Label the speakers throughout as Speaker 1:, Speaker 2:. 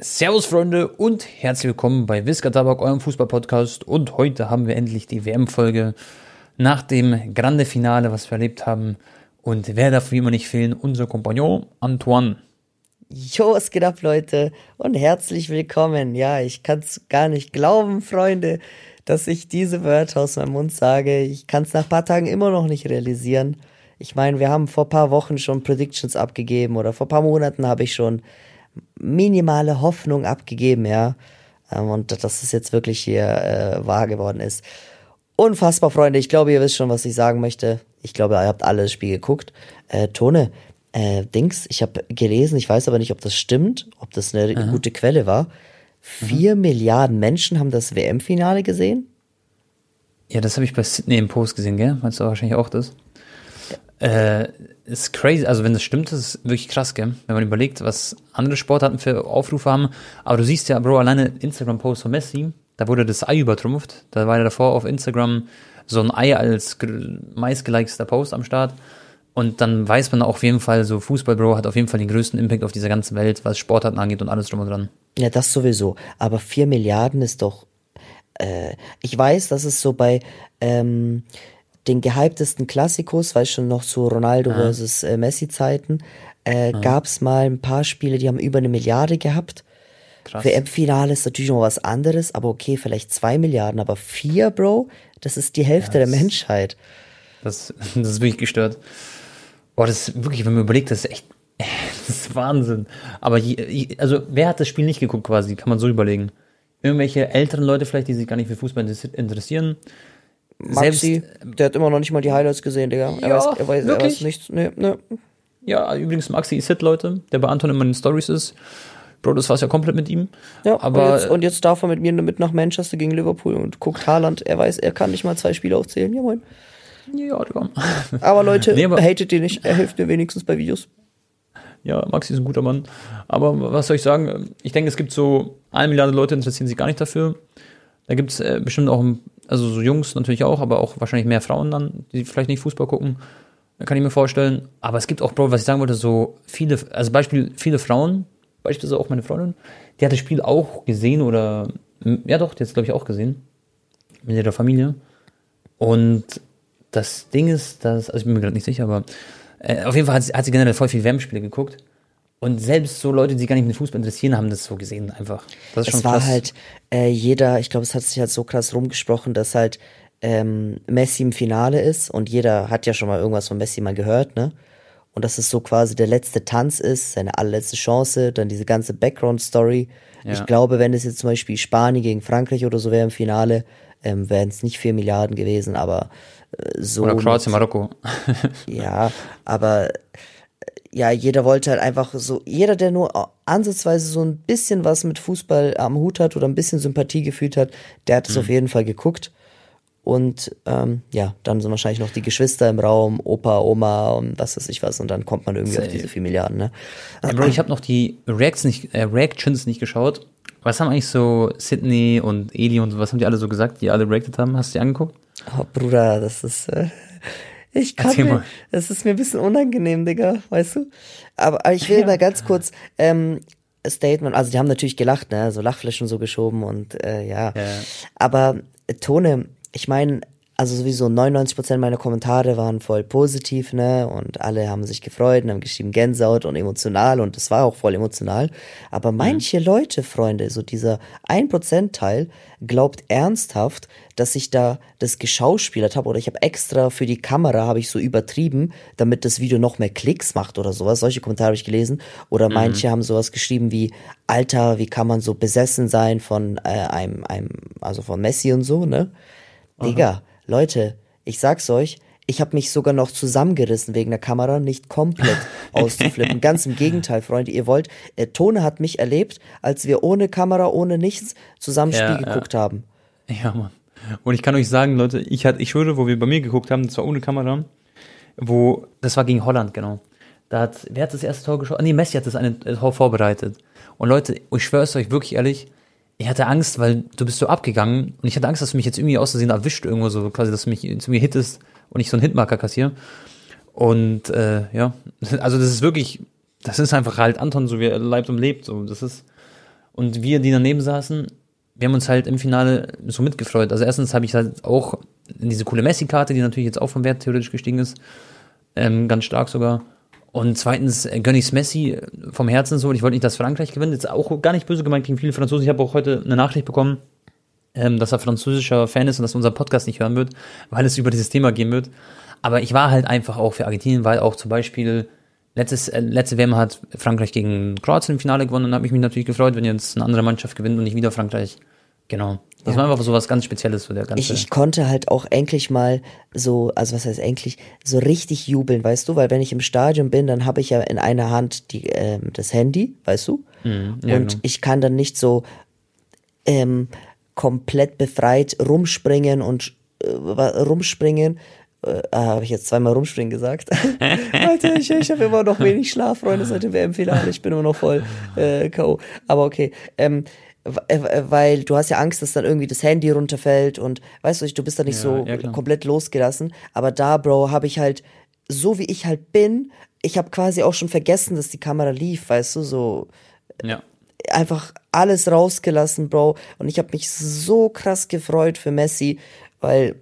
Speaker 1: Servus Freunde und herzlich willkommen bei Wiska Tabak, eurem Fußballpodcast. Und heute haben wir endlich die WM-Folge nach dem Grande Finale, was wir erlebt haben. Und wer darf wie immer nicht fehlen? Unser Kompagnon Antoine.
Speaker 2: Jo, es geht ab, Leute, und herzlich willkommen. Ja, ich kann es gar nicht glauben, Freunde, dass ich diese Wörter aus meinem Mund sage. Ich kann es nach ein paar Tagen immer noch nicht realisieren. Ich meine, wir haben vor ein paar Wochen schon Predictions abgegeben oder vor ein paar Monaten habe ich schon minimale Hoffnung abgegeben, ja. Ähm, und dass es jetzt wirklich hier äh, wahr geworden ist. Unfassbar, Freunde. Ich glaube, ihr wisst schon, was ich sagen möchte. Ich glaube, ihr habt alle das Spiel geguckt. Äh, Tone, äh, Dings, ich habe gelesen, ich weiß aber nicht, ob das stimmt, ob das eine Aha. gute Quelle war. Vier mhm. Milliarden Menschen haben das WM-Finale gesehen.
Speaker 1: Ja, das habe ich bei Sydney im Post gesehen, gell? Meinst du wahrscheinlich auch das? Äh, ist crazy, also wenn das stimmt, ist wirklich krass, gell? Wenn man überlegt, was andere Sportarten für Aufrufe haben. Aber du siehst ja, Bro, alleine Instagram-Post von Messi, da wurde das Ei übertrumpft. Da war ja davor auf Instagram so ein Ei als meistgelikester Post am Start. Und dann weiß man auf jeden Fall, so Fußball, Bro, hat auf jeden Fall den größten Impact auf dieser ganzen Welt, was Sportarten angeht und alles drum und dran.
Speaker 2: Ja, das sowieso. Aber vier Milliarden ist doch. Äh, ich weiß, dass es so bei ähm, den gehyptesten Klassikos, weißt schon noch zu Ronaldo ah. versus äh, Messi-Zeiten, äh, ah. gab es mal ein paar Spiele, die haben über eine Milliarde gehabt. Krass. WM-Finale ist natürlich noch was anderes, aber okay, vielleicht zwei Milliarden, aber vier, Bro, das ist die Hälfte ja, das, der Menschheit.
Speaker 1: Das, das ist wirklich gestört. Boah, das ist wirklich, wenn man überlegt, das ist echt, das ist Wahnsinn. Aber je, also, wer hat das Spiel nicht geguckt quasi, kann man so überlegen. Irgendwelche älteren Leute vielleicht, die sich gar nicht für Fußball interessieren,
Speaker 2: Maxi, Selbst, der hat immer noch nicht mal die Highlights gesehen, Digga. Er, ja, weiß, er, weiß, er weiß nichts. Nee, nee.
Speaker 1: Ja, übrigens, Maxi ist Hit, Leute, der bei Anton immer in den Stories ist. Bro, das war's ja komplett mit ihm.
Speaker 2: Ja, aber und jetzt, und jetzt darf er mit mir mit nach Manchester gegen Liverpool und guckt Haaland. Er weiß, er kann nicht mal zwei Spiele aufzählen. Ja, moin. Ja, komm. Aber Leute, nee, aber, hatet ihn nicht. Er hilft mir wenigstens bei Videos.
Speaker 1: Ja, Maxi ist ein guter Mann. Aber was soll ich sagen? Ich denke, es gibt so eine Milliarde Leute, interessieren sich gar nicht dafür. Da gibt es äh, bestimmt auch ein also so Jungs natürlich auch, aber auch wahrscheinlich mehr Frauen dann, die vielleicht nicht Fußball gucken. Kann ich mir vorstellen. Aber es gibt auch, was ich sagen wollte, so viele, also Beispiel, viele Frauen, beispielsweise auch meine Freundin, die hat das Spiel auch gesehen oder, ja doch, die hat es glaube ich auch gesehen. Mit ihrer Familie. Und das Ding ist, dass, also ich bin mir gerade nicht sicher, aber äh, auf jeden Fall hat sie, hat sie generell voll viel Wärmspiele geguckt. Und selbst so Leute, die sich gar nicht mit Fußball interessieren, haben das so gesehen einfach. Das
Speaker 2: ist schon es war krass. halt äh, jeder, ich glaube, es hat sich halt so krass rumgesprochen, dass halt ähm, Messi im Finale ist und jeder hat ja schon mal irgendwas von Messi mal gehört, ne? Und dass es so quasi der letzte Tanz ist, seine allerletzte Chance, dann diese ganze Background-Story. Ja. Ich glaube, wenn es jetzt zum Beispiel Spanien gegen Frankreich oder so wäre im Finale, ähm, wären es nicht vier Milliarden gewesen, aber äh, so.
Speaker 1: Oder Kroatien, Marokko.
Speaker 2: ja, aber ja, jeder wollte halt einfach so, jeder, der nur ansatzweise so ein bisschen was mit Fußball am Hut hat oder ein bisschen Sympathie gefühlt hat, der hat es mhm. auf jeden Fall geguckt. Und ähm, ja, dann sind wahrscheinlich noch die Geschwister im Raum, Opa, Oma und was weiß ich was. Und dann kommt man irgendwie Safe. auf diese vier Milliarden. Ne?
Speaker 1: Ja, Bro, ich habe noch die Reacts nicht, äh, Reactions nicht geschaut. Was haben eigentlich so Sydney und Eli und was haben die alle so gesagt, die alle reacted haben? Hast du die angeguckt?
Speaker 2: Oh, Bruder, das ist. Äh, ich kann Erzähl mir, das ist mir ein bisschen unangenehm, Digga, weißt du? Aber, aber ich will ja. mal ganz kurz ähm, Statement, also die haben natürlich gelacht, ne, so Lachflächen so geschoben und äh, ja. ja. Aber äh, Tone, ich meine, also sowieso 99% meiner Kommentare waren voll positiv, ne? Und alle haben sich gefreut und haben geschrieben Gänsehaut und emotional und das war auch voll emotional. Aber mhm. manche mhm. Leute, Freunde, so dieser 1% Teil, glaubt ernsthaft, dass ich da das geschauspielert habe oder ich habe extra für die Kamera habe ich so übertrieben, damit das Video noch mehr Klicks macht oder sowas. Solche Kommentare habe ich gelesen. Oder mhm. manche haben sowas geschrieben wie, Alter, wie kann man so besessen sein von äh, einem, einem, also von Messi und so, ne? Aha. Leute, ich sag's euch, ich habe mich sogar noch zusammengerissen wegen der Kamera, nicht komplett auszuflippen. Ganz im Gegenteil, Freunde, ihr wollt, äh, Tone hat mich erlebt, als wir ohne Kamera, ohne nichts zusammen ja, Spiel geguckt ja. haben.
Speaker 1: Ja, Mann. Und ich kann euch sagen, Leute, ich hatte, ich schwöre, wo wir bei mir geguckt haben, das war ohne Kamera, wo, das war gegen Holland, genau. Da hat, wer hat das erste Tor geschossen? Nee, Messi hat das eine Tor vorbereitet. Und Leute, ich schwöre es euch wirklich ehrlich, ich hatte Angst, weil du bist so abgegangen und ich hatte Angst, dass du mich jetzt irgendwie auszusehen erwischt irgendwo so, quasi, dass du mich zu mir hittest und ich so einen Hitmarker kassiere. Und äh, ja, also das ist wirklich, das ist einfach halt Anton, so wie er leibt und lebt. So, das ist. Und wir, die daneben saßen, wir haben uns halt im Finale so mitgefreut. Also erstens habe ich halt auch diese coole Messi-Karte, die natürlich jetzt auch vom Wert theoretisch gestiegen ist, ähm, ganz stark sogar. Und zweitens äh, gönne ich Messi vom Herzen so. Und ich wollte nicht, dass Frankreich gewinnt. Jetzt auch gar nicht böse gemeint gegen viele Franzosen. Ich habe auch heute eine Nachricht bekommen, ähm, dass er französischer Fan ist und dass unser Podcast nicht hören wird, weil es über dieses Thema gehen wird. Aber ich war halt einfach auch für Argentinien, weil auch zum Beispiel letztes, äh, letzte WM hat Frankreich gegen Kroatien im Finale gewonnen und habe ich mich natürlich gefreut, wenn jetzt eine andere Mannschaft gewinnt und nicht wieder Frankreich. Genau. Das ja. war einfach so was ganz Spezielles für der ganze.
Speaker 2: Ich, ich konnte halt auch endlich mal so, also was heißt endlich, so richtig jubeln, weißt du, weil wenn ich im Stadion bin, dann habe ich ja in einer Hand die, ähm, das Handy, weißt du? Mhm, ja, und genau. ich kann dann nicht so ähm, komplett befreit rumspringen und äh, rumspringen. Äh, ah, habe ich jetzt zweimal rumspringen gesagt. Alter, ich, ich habe immer noch wenig Schlaf, Freunde, seit dem WM-Finale. Ich bin immer noch voll äh, K.O. Aber okay. Ähm, weil du hast ja Angst, dass dann irgendwie das Handy runterfällt und weißt du, du bist da nicht ja, so ja, komplett losgelassen. Aber da, Bro, habe ich halt, so wie ich halt bin, ich habe quasi auch schon vergessen, dass die Kamera lief, weißt du, so. Ja einfach alles rausgelassen, Bro. Und ich habe mich so krass gefreut für Messi, weil,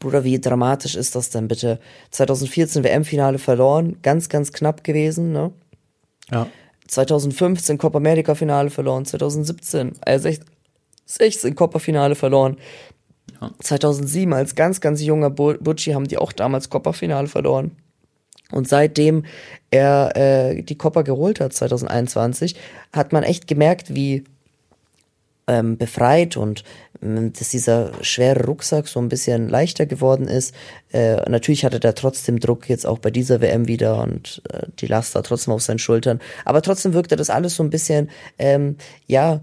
Speaker 2: Bruder, wie dramatisch ist das denn bitte? 2014 WM-Finale verloren, ganz, ganz knapp gewesen, ne? Ja. 2015 Copa America Finale verloren, 2017, äh, 16 Copa Finale verloren. Ja. 2007 als ganz, ganz junger Butchi haben die auch damals Copa Finale verloren. Und seitdem er äh, die Copper geholt hat, 2021, hat man echt gemerkt, wie ähm, befreit und ähm, dass dieser schwere Rucksack so ein bisschen leichter geworden ist. Äh, natürlich hatte er trotzdem Druck jetzt auch bei dieser WM wieder und äh, die Last war trotzdem auf seinen Schultern. Aber trotzdem wirkte das alles so ein bisschen, ähm, ja,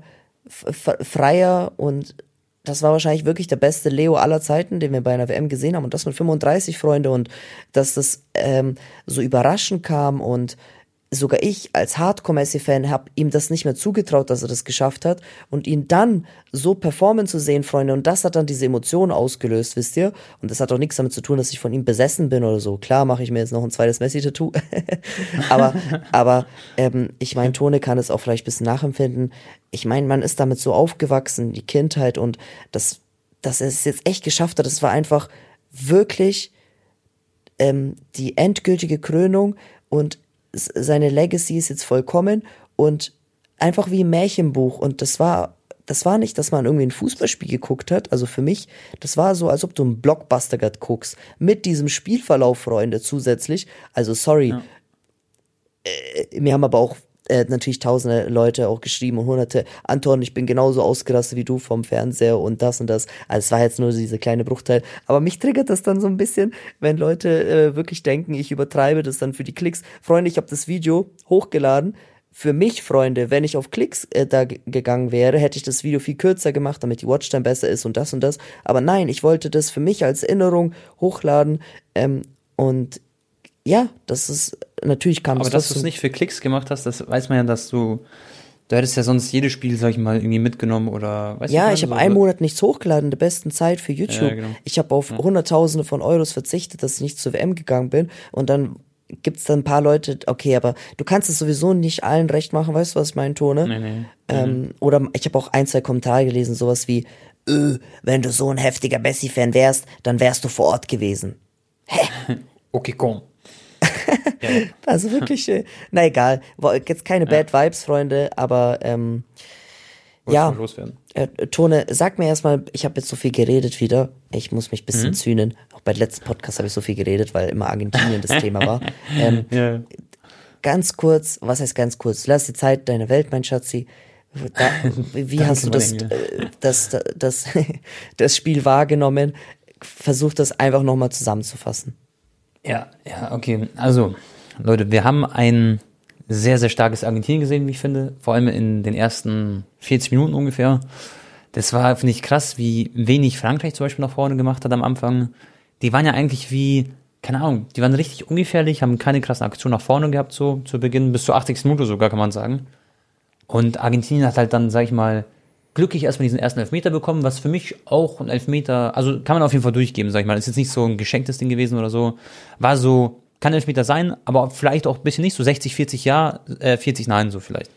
Speaker 2: freier und das war wahrscheinlich wirklich der beste Leo aller Zeiten, den wir bei einer WM gesehen haben. Und das mit 35 Freunde und dass das ähm, so überraschend kam und sogar ich als Hardcore-Messi-Fan habe ihm das nicht mehr zugetraut, dass er das geschafft hat und ihn dann so performen zu sehen, Freunde, und das hat dann diese Emotionen ausgelöst, wisst ihr? Und das hat auch nichts damit zu tun, dass ich von ihm besessen bin oder so. Klar mache ich mir jetzt noch ein zweites Messi-Tattoo, aber, aber ähm, ich meine, Tone kann es auch vielleicht ein bisschen nachempfinden. Ich meine, man ist damit so aufgewachsen, die Kindheit und das, dass er es jetzt echt geschafft hat, das war einfach wirklich ähm, die endgültige Krönung und seine Legacy ist jetzt vollkommen und einfach wie ein Märchenbuch. Und das war, das war nicht, dass man irgendwie ein Fußballspiel geguckt hat. Also für mich, das war so, als ob du einen Blockbuster gerade guckst. Mit diesem Spielverlauf, Freunde, zusätzlich. Also sorry. Ja. Äh, mir haben aber auch äh, natürlich tausende Leute auch geschrieben und hunderte, Anton, ich bin genauso ausgerastet wie du vom Fernseher und das und das. Also es war jetzt nur diese kleine Bruchteil. Aber mich triggert das dann so ein bisschen, wenn Leute äh, wirklich denken, ich übertreibe das dann für die Klicks. Freunde, ich habe das Video hochgeladen. Für mich, Freunde, wenn ich auf Klicks äh, da gegangen wäre, hätte ich das Video viel kürzer gemacht, damit die Watchtime besser ist und das und das. Aber nein, ich wollte das für mich als Erinnerung hochladen. Ähm, und ja, das ist, natürlich kam
Speaker 1: Aber dass du es nicht für Klicks gemacht hast, das weiß man ja, dass du, du hättest ja sonst jedes Spiel, sag ich mal, irgendwie mitgenommen oder,
Speaker 2: weißt Ja, ich habe so, einen Monat nichts hochgeladen, der besten Zeit für YouTube. Ja, genau. Ich habe auf ja. Hunderttausende von Euros verzichtet, dass ich nicht zur WM gegangen bin und dann gibt's dann ein paar Leute, okay, aber du kannst es sowieso nicht allen recht machen, weißt du, was ich meine, Tone? Nee, nee. Ähm, mhm. Oder ich habe auch ein, zwei Kommentare gelesen, sowas wie, öh, wenn du so ein heftiger Bessie-Fan wärst, dann wärst du vor Ort gewesen. Hä?
Speaker 1: okay, komm.
Speaker 2: also wirklich, äh, na egal. Jetzt keine Bad Vibes, Freunde, aber ähm, ja. Äh, Tone, sag mir erstmal, ich habe jetzt so viel geredet wieder. Ich muss mich ein bisschen mhm. zühnen. Auch bei letzten Podcast habe ich so viel geredet, weil immer Argentinien das Thema war. Ähm, ja. Ganz kurz, was heißt ganz kurz? Lass die Zeit, deine Welt, mein Schatzi. Da, wie hast du das, äh, das, das, das, das Spiel wahrgenommen? Versuch das einfach nochmal zusammenzufassen.
Speaker 1: Ja, ja, okay. Also, Leute, wir haben ein sehr, sehr starkes Argentinien gesehen, wie ich finde. Vor allem in den ersten 40 Minuten ungefähr. Das war, finde ich, krass, wie wenig Frankreich zum Beispiel nach vorne gemacht hat am Anfang. Die waren ja eigentlich wie, keine Ahnung, die waren richtig ungefährlich, haben keine krassen Aktionen nach vorne gehabt, so zu Beginn, bis zur 80. Minute sogar, kann man sagen. Und Argentinien hat halt dann, sag ich mal, glücklich erstmal diesen ersten Elfmeter bekommen, was für mich auch ein Elfmeter, also kann man auf jeden Fall durchgeben, sag ich mal. Ist jetzt nicht so ein geschenktes Ding gewesen oder so. War so kann Elfmeter sein, aber vielleicht auch ein bisschen nicht, so 60, 40 ja, äh, 40 nein, so vielleicht.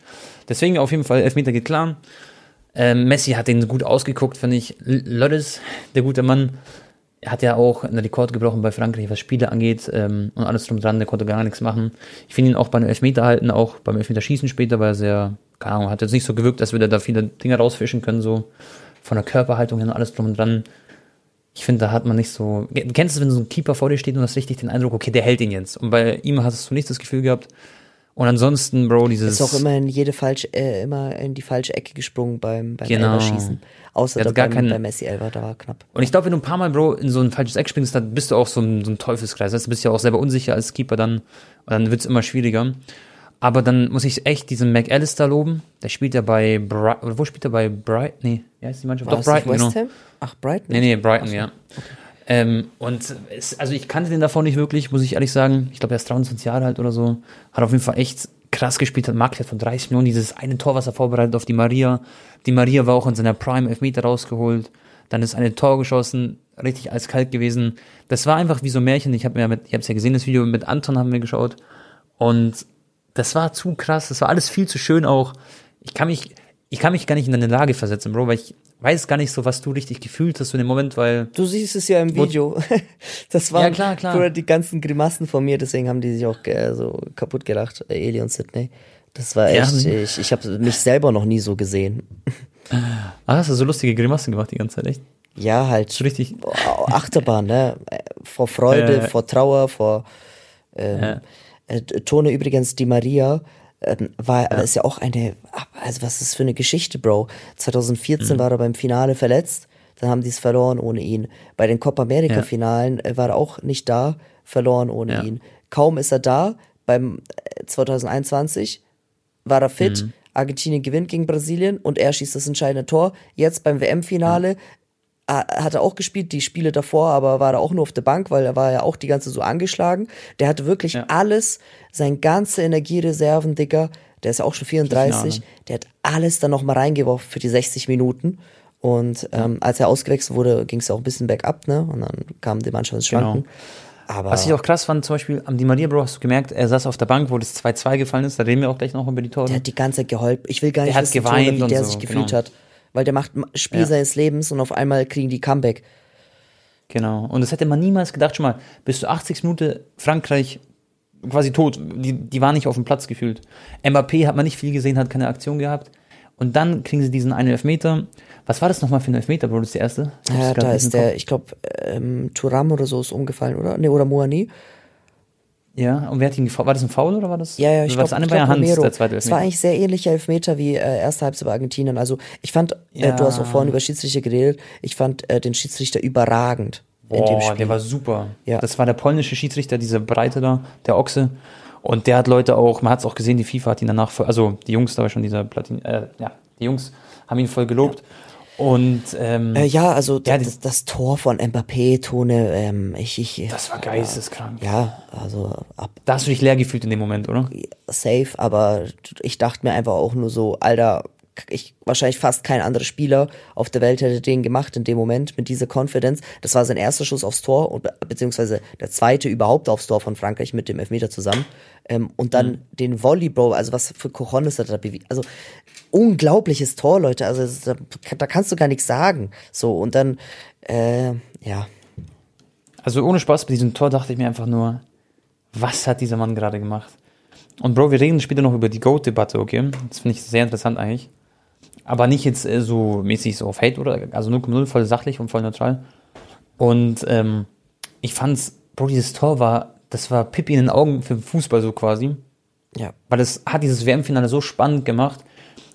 Speaker 1: Deswegen auf jeden Fall, Elfmeter geht klar. Ähm, Messi hat den gut ausgeguckt, finde ich. Lottes, der gute Mann, hat ja auch einen Rekord gebrochen bei Frankreich, was Spiele angeht ähm, und alles drum dran, der konnte gar nichts machen. Ich finde ihn auch beim Elfmeter halten, auch beim Elfmeterschießen später, weil er sehr, keine Ahnung, hat jetzt nicht so gewirkt, als würde er da viele Dinge rausfischen können, so von der Körperhaltung hin und alles drum und dran. Ich finde, da hat man nicht so. Kennst du, wenn so ein Keeper vor dir steht und hast richtig den Eindruck, okay, der hält ihn jetzt. Und bei ihm hast du nicht das Gefühl gehabt. Und ansonsten, Bro, dieses.
Speaker 2: Ist auch immer in jede falsche, äh, immer in die falsche Ecke gesprungen beim, beim genau. Elberschießen. Außer da
Speaker 1: gar
Speaker 2: beim, beim Messi Elber, da war knapp.
Speaker 1: Und ich glaube, wenn du ein paar Mal, Bro, in so ein falsches Eck springst, dann bist du auch so ein, so ein Teufelskreis. Heißt, du bist ja auch selber unsicher als Keeper dann. Und dann wird's immer schwieriger. Aber dann muss ich echt diesen McAllister loben. Der spielt ja bei Brighton. Wo spielt er bei Brighton? Nee, ja, ist die Mannschaft?
Speaker 2: War Doch, Brighton, West genau. Ach, Brighton?
Speaker 1: Nee, nee, Brighton, so. ja. Okay. Ähm, und es, also ich kannte den davon nicht wirklich, muss ich ehrlich sagen. Ich glaube, er ist 23 Jahre alt oder so. Hat auf jeden Fall echt krass gespielt, hat Marktwert von 30 Millionen. Dieses eine Tor, was er vorbereitet auf die Maria. Die Maria war auch in seiner Prime Elfmeter rausgeholt. Dann ist eine Tor geschossen, richtig eiskalt gewesen. Das war einfach wie so ein Märchen. Ich habe mir mit, ich habe es ja gesehen, das Video mit Anton haben wir geschaut. Und das war zu krass. Das war alles viel zu schön auch. Ich kann mich, ich kann mich gar nicht in deine Lage versetzen, Bro, weil ich weiß gar nicht so, was du richtig gefühlt hast in dem Moment, weil.
Speaker 2: Du siehst es ja im Video. das waren
Speaker 1: ja, klar, klar.
Speaker 2: die ganzen Grimassen von mir, deswegen haben die sich auch äh, so kaputt gelacht, äh, Eli und Sidney. Das war echt, ja. ich, ich habe mich selber noch nie so gesehen.
Speaker 1: Ah, hast du so lustige Grimassen gemacht die ganze Zeit, echt?
Speaker 2: Ja, halt.
Speaker 1: So richtig.
Speaker 2: Achterbahn, ne? Vor Freude, äh, vor Trauer, vor ähm, ja. äh, Tone übrigens die Maria ähm, war, ja. ist ja auch eine, also was ist das für eine Geschichte, Bro? 2014 mhm. war er beim Finale verletzt, dann haben die es verloren ohne ihn. Bei den Copa America Finalen ja. Äh, war er auch nicht da, verloren ohne ja. ihn. Kaum ist er da, beim 2021 äh, war er fit, mhm. Argentinien gewinnt gegen Brasilien und er schießt das entscheidende Tor. Jetzt beim WM-Finale hat er auch gespielt, die Spiele davor, aber war da auch nur auf der Bank, weil er war ja auch die ganze so angeschlagen. Der hatte wirklich ja. alles, sein ganze Energiereserven, Dicker, der ist ja auch schon 34, der hat alles dann nochmal reingeworfen für die 60 Minuten. Und ähm, als er ausgewechselt wurde, ging es auch ein bisschen bergab, ne? Und dann kam die Mannschaft ins Schwanken. Genau.
Speaker 1: Aber Was ich auch krass fand, zum Beispiel am Di Maria Bro, hast du gemerkt, er saß auf der Bank, wo das 2-2 gefallen ist, da reden wir auch gleich noch über die Tore.
Speaker 2: Der hat die ganze Zeit geholfen. Ich will gar nicht
Speaker 1: der wissen, hat geweint
Speaker 2: Tore, wie der
Speaker 1: so,
Speaker 2: sich gefühlt genau. hat weil der macht Spiel ja. seines Lebens und auf einmal kriegen die Comeback.
Speaker 1: Genau. Und das hätte man niemals gedacht. Schon mal, bis zur 80 Minute Frankreich quasi tot. Die, die war nicht auf dem Platz gefühlt. Mbappé hat man nicht viel gesehen, hat keine Aktion gehabt. Und dann kriegen sie diesen einen Elfmeter. Was war das nochmal für ein Elfmeter, Bro? Das ist der erste?
Speaker 2: Ja, da ist der, ich glaube, ähm, Turam oder so ist umgefallen, oder? Nee, oder Moani.
Speaker 1: Ja, und wer hat ihn War das ein Foul oder war das?
Speaker 2: Ja, ja, ich glaube,
Speaker 1: das glaub, Hans, der zweite
Speaker 2: Es war eigentlich sehr ähnlicher Elfmeter wie äh, erste Halbzeit bei Argentinien. Also ich fand, ja. äh, du hast auch vorhin über Schiedsrichter geredet, ich fand äh, den Schiedsrichter überragend.
Speaker 1: Boah, der war super. Ja. Das war der polnische Schiedsrichter, dieser Breite da, der Ochse. Und der hat Leute auch, man hat es auch gesehen, die FIFA hat ihn danach, voll, also die Jungs da war schon dieser Platin, äh, ja, die Jungs haben ihn voll gelobt. Ja. Und ähm,
Speaker 2: äh, ja, also ja, das, das, Tor von Mbappé, Tone, ähm, ich, ich.
Speaker 1: Das war geisteskrank.
Speaker 2: Ja, also
Speaker 1: ab. Da hast du dich leer gefühlt in dem Moment, oder?
Speaker 2: Safe, aber ich dachte mir einfach auch nur so, Alter, ich wahrscheinlich fast kein anderer Spieler auf der Welt hätte den gemacht in dem Moment mit dieser Confidence. Das war sein erster Schuss aufs Tor und beziehungsweise der zweite überhaupt aufs Tor von Frankreich mit dem Elfmeter zusammen. Ähm, und dann mhm. den Volley, Bro, also was für Cojones hat er da bewegt. Also unglaubliches Tor, Leute. Also da, da, kannst du gar nichts sagen. So und dann äh, ja.
Speaker 1: Also ohne Spaß bei diesem Tor dachte ich mir einfach nur, was hat dieser Mann gerade gemacht? Und Bro, wir reden später noch über die Goat-Debatte, okay? Das finde ich sehr interessant eigentlich. Aber nicht jetzt äh, so mäßig so auf Hate oder, also 0,0 voll sachlich und voll neutral. Und ähm, ich fand's, Bro, dieses Tor war, das war Pippi in den Augen für Fußball so quasi.
Speaker 2: Ja.
Speaker 1: Weil es hat dieses WM-Finale so spannend gemacht.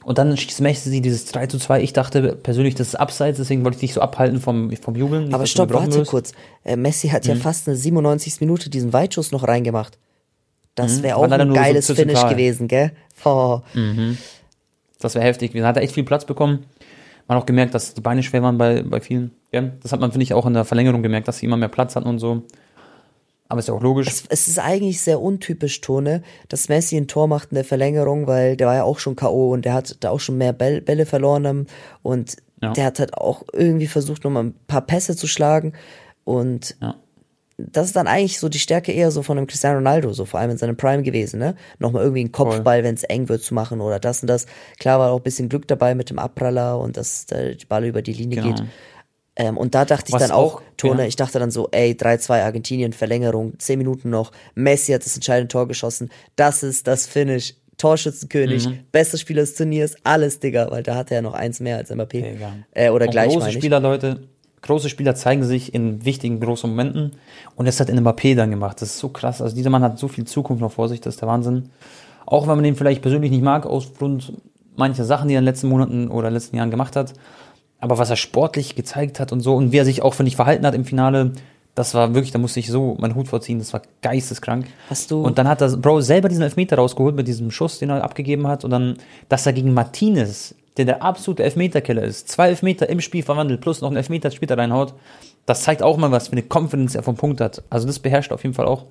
Speaker 1: Und dann schießt Messi dieses 3 zu 2. Ich dachte persönlich, das ist abseits, deswegen wollte ich dich so abhalten vom, vom Jubeln.
Speaker 2: Aber stopp, warte wirst. kurz. Äh, Messi hat mhm. ja fast eine 97. Minute diesen Weitschuss noch reingemacht. Das wäre mhm. auch ein geiles so Finish gewesen, gell? Oh.
Speaker 1: Mhm. Das wäre heftig. Wir hat echt viel Platz bekommen. Man hat auch gemerkt, dass die Beine schwer waren bei, bei vielen. Ja? Das hat man, finde ich, auch in der Verlängerung gemerkt, dass sie immer mehr Platz hatten und so. Aber ist ja auch logisch.
Speaker 2: Es, es, ist eigentlich sehr untypisch, Tone, dass Messi ein Tor macht in der Verlängerung, weil der war ja auch schon K.O. und der hat da auch schon mehr Bälle, verloren und ja. der hat halt auch irgendwie versucht, nochmal ein paar Pässe zu schlagen und
Speaker 1: ja.
Speaker 2: das ist dann eigentlich so die Stärke eher so von einem Cristiano Ronaldo, so vor allem in seinem Prime gewesen, ne? Nochmal irgendwie einen Kopfball, wenn es eng wird, zu machen oder das und das. Klar war auch ein bisschen Glück dabei mit dem Abpraller und dass der Ball über die Linie genau. geht. Ähm, und da dachte ich Was dann auch, auch Tone, ja. ich dachte dann so, ey, 3-2 Argentinien, Verlängerung, 10 Minuten noch, Messi hat das entscheidende Tor geschossen, das ist das Finish, Torschützenkönig, mhm. bester Spieler des Turniers, alles, Digga, weil da hatte er noch eins mehr als Mbappé. Äh, oder gleich,
Speaker 1: große Spieler, Leute, große Spieler zeigen sich in wichtigen, großen Momenten. Und das hat in Mbappé dann gemacht, das ist so krass, also dieser Mann hat so viel Zukunft noch vor sich, das ist der Wahnsinn. Auch wenn man den vielleicht persönlich nicht mag, aufgrund mancher Sachen, die er in den letzten Monaten oder letzten Jahren gemacht hat, aber was er sportlich gezeigt hat und so und wie er sich auch, finde ich, verhalten hat im Finale, das war wirklich, da musste ich so meinen Hut vorziehen, das war geisteskrank.
Speaker 2: Hast du.
Speaker 1: Und dann hat er, Bro, selber diesen Elfmeter rausgeholt mit diesem Schuss, den er abgegeben hat und dann, dass er gegen Martinez, der der absolute Elfmeterkiller ist, zwei Elfmeter im Spiel verwandelt, plus noch einen Elfmeter später reinhaut, das zeigt auch mal was, für eine Confidence er vom Punkt hat. Also das beherrscht auf jeden Fall auch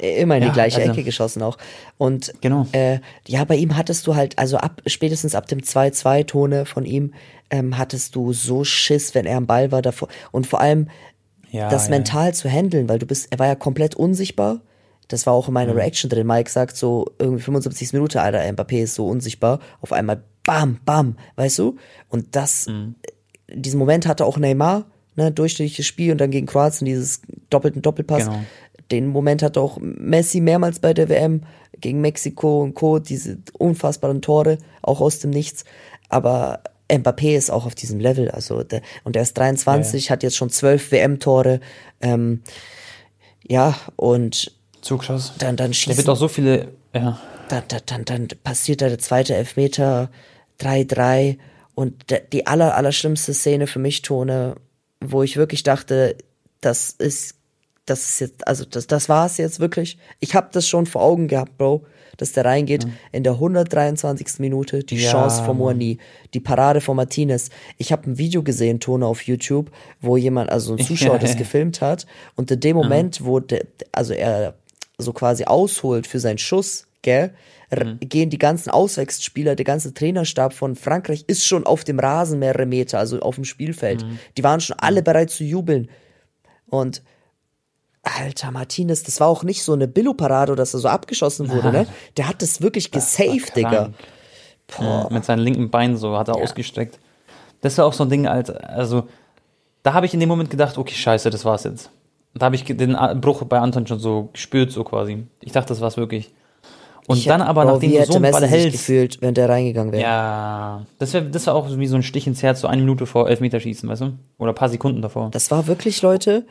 Speaker 2: immer in die gleiche also, Ecke geschossen auch. Und
Speaker 1: genau.
Speaker 2: äh, ja, bei ihm hattest du halt, also ab spätestens ab dem 2-2-Tone von ihm ähm, hattest du so Schiss, wenn er am Ball war davor. Und vor allem ja, das ja. mental zu handeln, weil du bist, er war ja komplett unsichtbar. Das war auch in meiner mhm. Reaction drin. Mike sagt so irgendwie 75 Minuten, Alter, Mbappé ist so unsichtbar. Auf einmal bam, bam, weißt du? Und das, mhm. diesen Moment hatte auch Neymar, ne, durchschnittliches Spiel und dann gegen Kroatien dieses doppelten Doppelpass. Genau. Den Moment hatte auch Messi mehrmals bei der WM gegen Mexiko und Co. Diese unfassbaren Tore, auch aus dem Nichts. Aber Mbappé ist auch auf diesem Level, also der, und er ist 23, ja, ja. hat jetzt schon zwölf WM-Tore. Ähm, ja, und
Speaker 1: Zugschuss.
Speaker 2: Dann, dann schießt.
Speaker 1: Der wird auch so viele, ja.
Speaker 2: Dann, dann, dann, dann passiert da der zweite Elfmeter, 3-3 und die aller, aller schlimmste Szene für mich, Tone, wo ich wirklich dachte, das ist das ist jetzt, also das, das war es jetzt wirklich. Ich habe das schon vor Augen gehabt, Bro, dass der reingeht mhm. in der 123. Minute, die ja, Chance von Moani, die Parade von Martinez. Ich habe ein Video gesehen, Tone auf YouTube, wo jemand, also ein Zuschauer das gefilmt hat und in dem Moment, wo der, also er so quasi ausholt für seinen Schuss, gell, mhm. gehen die ganzen Auswechselspieler, der ganze Trainerstab von Frankreich ist schon auf dem Rasen mehrere Meter, also auf dem Spielfeld. Mhm. Die waren schon alle bereit zu jubeln. Und Alter, Martinez, das war auch nicht so eine Billo-Parade, dass er so abgeschossen wurde, ne? Der hat das wirklich gesaved, Digga.
Speaker 1: Boah. mit seinem linken Bein so hat er ja. ausgestreckt. Das war auch so ein Ding, Alter. Also, da habe ich in dem Moment gedacht, okay, scheiße, das war's jetzt. Da habe ich den Bruch bei Anton schon so gespürt, so quasi. Ich dachte, das war's wirklich. Und ich dann aber, nachdem du so einen Ball hältst.
Speaker 2: gefühlt, wenn der reingegangen wäre.
Speaker 1: Ja, das wäre das war auch wie so ein Stich ins Herz, so eine Minute vor Elfmeterschießen, weißt du? Oder ein paar Sekunden davor.
Speaker 2: Das war wirklich, Leute,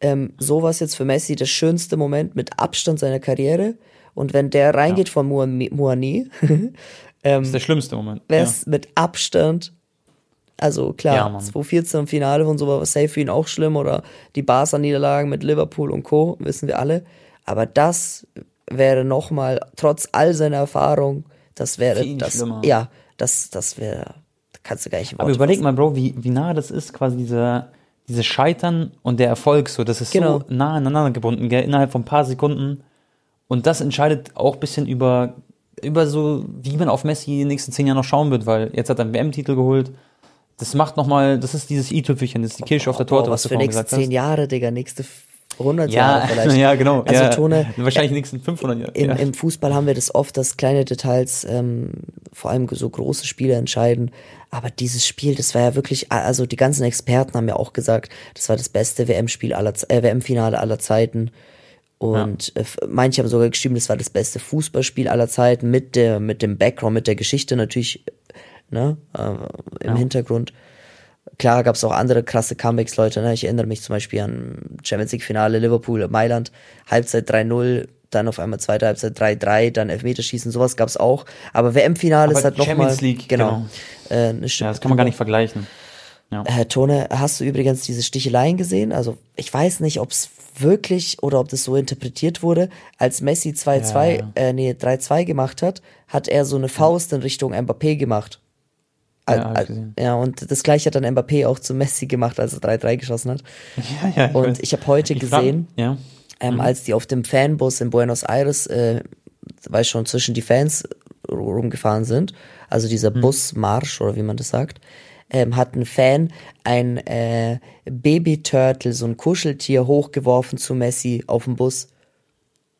Speaker 2: ähm, sowas jetzt für Messi der schönste Moment mit Abstand seiner Karriere. Und wenn der reingeht ja. von Moani,
Speaker 1: ähm, ist der schlimmste Moment.
Speaker 2: Wäre es ja. mit Abstand, also klar, ja, 2014 im Finale von so war safe für ihn auch schlimm oder die Barca-Niederlagen mit Liverpool und Co., wissen wir alle. Aber das wäre nochmal, trotz all seiner Erfahrung, das wäre das, schlimmer. ja, das, das wäre, kannst du gar nicht
Speaker 1: Aber überleg mal, Bro, wie, wie nah das ist, quasi dieser, dieses Scheitern und der Erfolg, so, das ist genau. so nah aneinander gebunden, gell, innerhalb von ein paar Sekunden. Und das entscheidet auch ein bisschen über, über so, wie man auf Messi in den nächsten zehn Jahren noch schauen wird, weil jetzt hat er einen WM-Titel geholt. Das macht nochmal, das ist dieses i-Tüpfelchen, das ist die Kirsche auf der Torte,
Speaker 2: oh, was, was du hast.
Speaker 1: nächste
Speaker 2: zehn Jahre, Digga, nächste 100
Speaker 1: ja,
Speaker 2: Jahre vielleicht.
Speaker 1: Ja, genau.
Speaker 2: Also
Speaker 1: ja,
Speaker 2: Tone,
Speaker 1: wahrscheinlich die nächsten 500 Jahre.
Speaker 2: Im, ja. Im Fußball haben wir das oft, dass kleine Details ähm, vor allem so große Spiele entscheiden. Aber dieses Spiel, das war ja wirklich, also die ganzen Experten haben ja auch gesagt, das war das beste WM-Spiel aller, äh, WM-Finale aller Zeiten. Und ja. äh, manche haben sogar geschrieben, das war das beste Fußballspiel aller Zeiten mit der, mit dem Background, mit der Geschichte natürlich, ne, äh, im. Hintergrund. Klar gab es auch andere krasse Comebacks, Leute. Ne? Ich erinnere mich zum Beispiel an Champions League-Finale Liverpool, Mailand, Halbzeit 3-0, dann auf einmal zweite Halbzeit 3-3, dann Elfmeterschießen, sowas gab es auch. Aber WM-Finale ist halt nochmal. Champions League, genau.
Speaker 1: genau. Äh, ja, das kann man gar nicht vergleichen.
Speaker 2: Ja. Herr Tone, hast du übrigens diese Sticheleien gesehen? Also ich weiß nicht, ob es wirklich oder ob das so interpretiert wurde. Als Messi 2-2, ja, ja. äh, nee, 3-2 gemacht hat, hat er so eine Faust in Richtung Mbappé gemacht. Ja, ja, und das gleiche hat dann Mbappé auch zu Messi gemacht, als er 3-3 geschossen hat. Ja, ja, ich und weiß. ich habe heute ich gesehen, ja. ähm, mhm. als die auf dem Fanbus in Buenos Aires, äh, weil schon zwischen die Fans rumgefahren sind, also dieser mhm. Busmarsch oder wie man das sagt, ähm, hat ein Fan ein äh, Baby-Turtle, so ein Kuscheltier, hochgeworfen zu Messi auf dem Bus.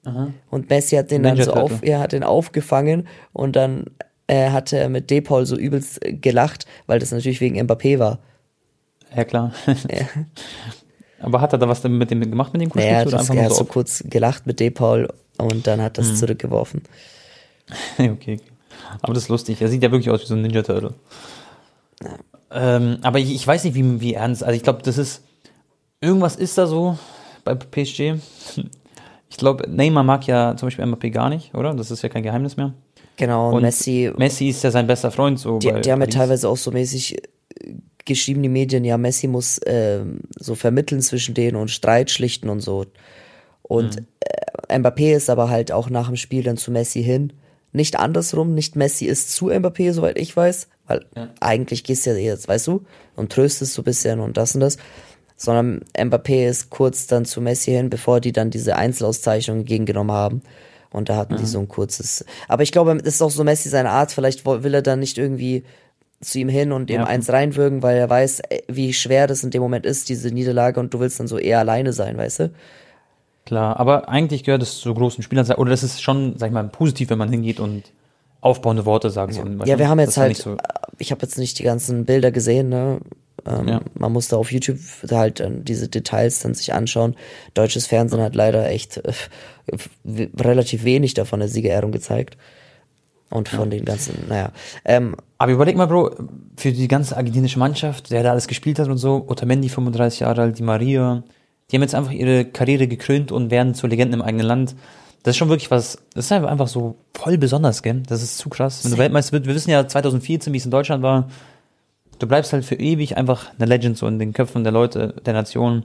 Speaker 2: Aha. Und Messi hat den dann so auf, er hat den aufgefangen und dann äh, hat er mit Depol so übelst gelacht, weil das natürlich wegen Mbappé war.
Speaker 1: Ja, klar. Ja. Aber hat er da was mit dem gemacht mit dem
Speaker 2: Kuscheltier? Naja, das, er hat so, so kurz gelacht mit Depol und dann hat das mhm. zurückgeworfen.
Speaker 1: okay, okay. Aber das ist lustig. Er sieht ja wirklich aus wie so ein Ninja Turtle. Ja. Ähm, aber ich, ich, weiß nicht, wie, wie ernst. Also ich glaube, das ist. Irgendwas ist da so bei PSG. Ich glaube, Neymar mag ja zum Beispiel Mbappé gar nicht, oder? Das ist ja kein Geheimnis mehr.
Speaker 2: Genau, und Messi.
Speaker 1: Messi ist ja sein bester Freund. So
Speaker 2: die, die haben ja teilweise auch so mäßig äh, geschrieben, die Medien, ja, Messi muss äh, so vermitteln zwischen denen und Streit schlichten und so. Und mhm. äh, Mbappé ist aber halt auch nach dem Spiel dann zu Messi hin. Nicht andersrum, nicht Messi ist zu Mbappé, soweit ich weiß, weil ja. eigentlich gehst du ja jetzt, weißt du, und tröstest so ein bisschen und das und das. Sondern Mbappé ist kurz dann zu Messi hin, bevor die dann diese Einzelauszeichnung entgegengenommen haben. Und da hatten mhm. die so ein kurzes. Aber ich glaube, das ist auch so Messi seine Art. Vielleicht will er dann nicht irgendwie zu ihm hin und ihm ja. eins reinwirken, weil er weiß, äh, wie schwer das in dem Moment ist, diese Niederlage, und du willst dann so eher alleine sein, weißt du?
Speaker 1: Klar, aber eigentlich gehört es zu großen Spielern, oder das ist schon, sag ich mal, positiv, wenn man hingeht und aufbauende Worte sagen soll.
Speaker 2: Ja, wir haben jetzt halt, so ich habe jetzt nicht die ganzen Bilder gesehen, ne? Ähm, ja. Man muss da auf YouTube halt äh, diese Details dann sich anschauen. Deutsches Fernsehen hat leider echt äh, relativ wenig davon der Siegerehrung gezeigt. Und von ja. den ganzen, naja. Ähm,
Speaker 1: Aber überleg mal, Bro, für die ganze argentinische Mannschaft, der da alles gespielt hat und so, Otamendi 35 Jahre alt, die Maria, die haben jetzt einfach ihre Karriere gekrönt und werden zu Legenden im eigenen Land. Das ist schon wirklich was, das ist einfach so voll besonders, gell? Das ist zu krass. Wenn du Weltmeister wir wissen ja 2014, wie es in Deutschland war, du bleibst halt für ewig einfach eine Legend so in den Köpfen der Leute, der Nation.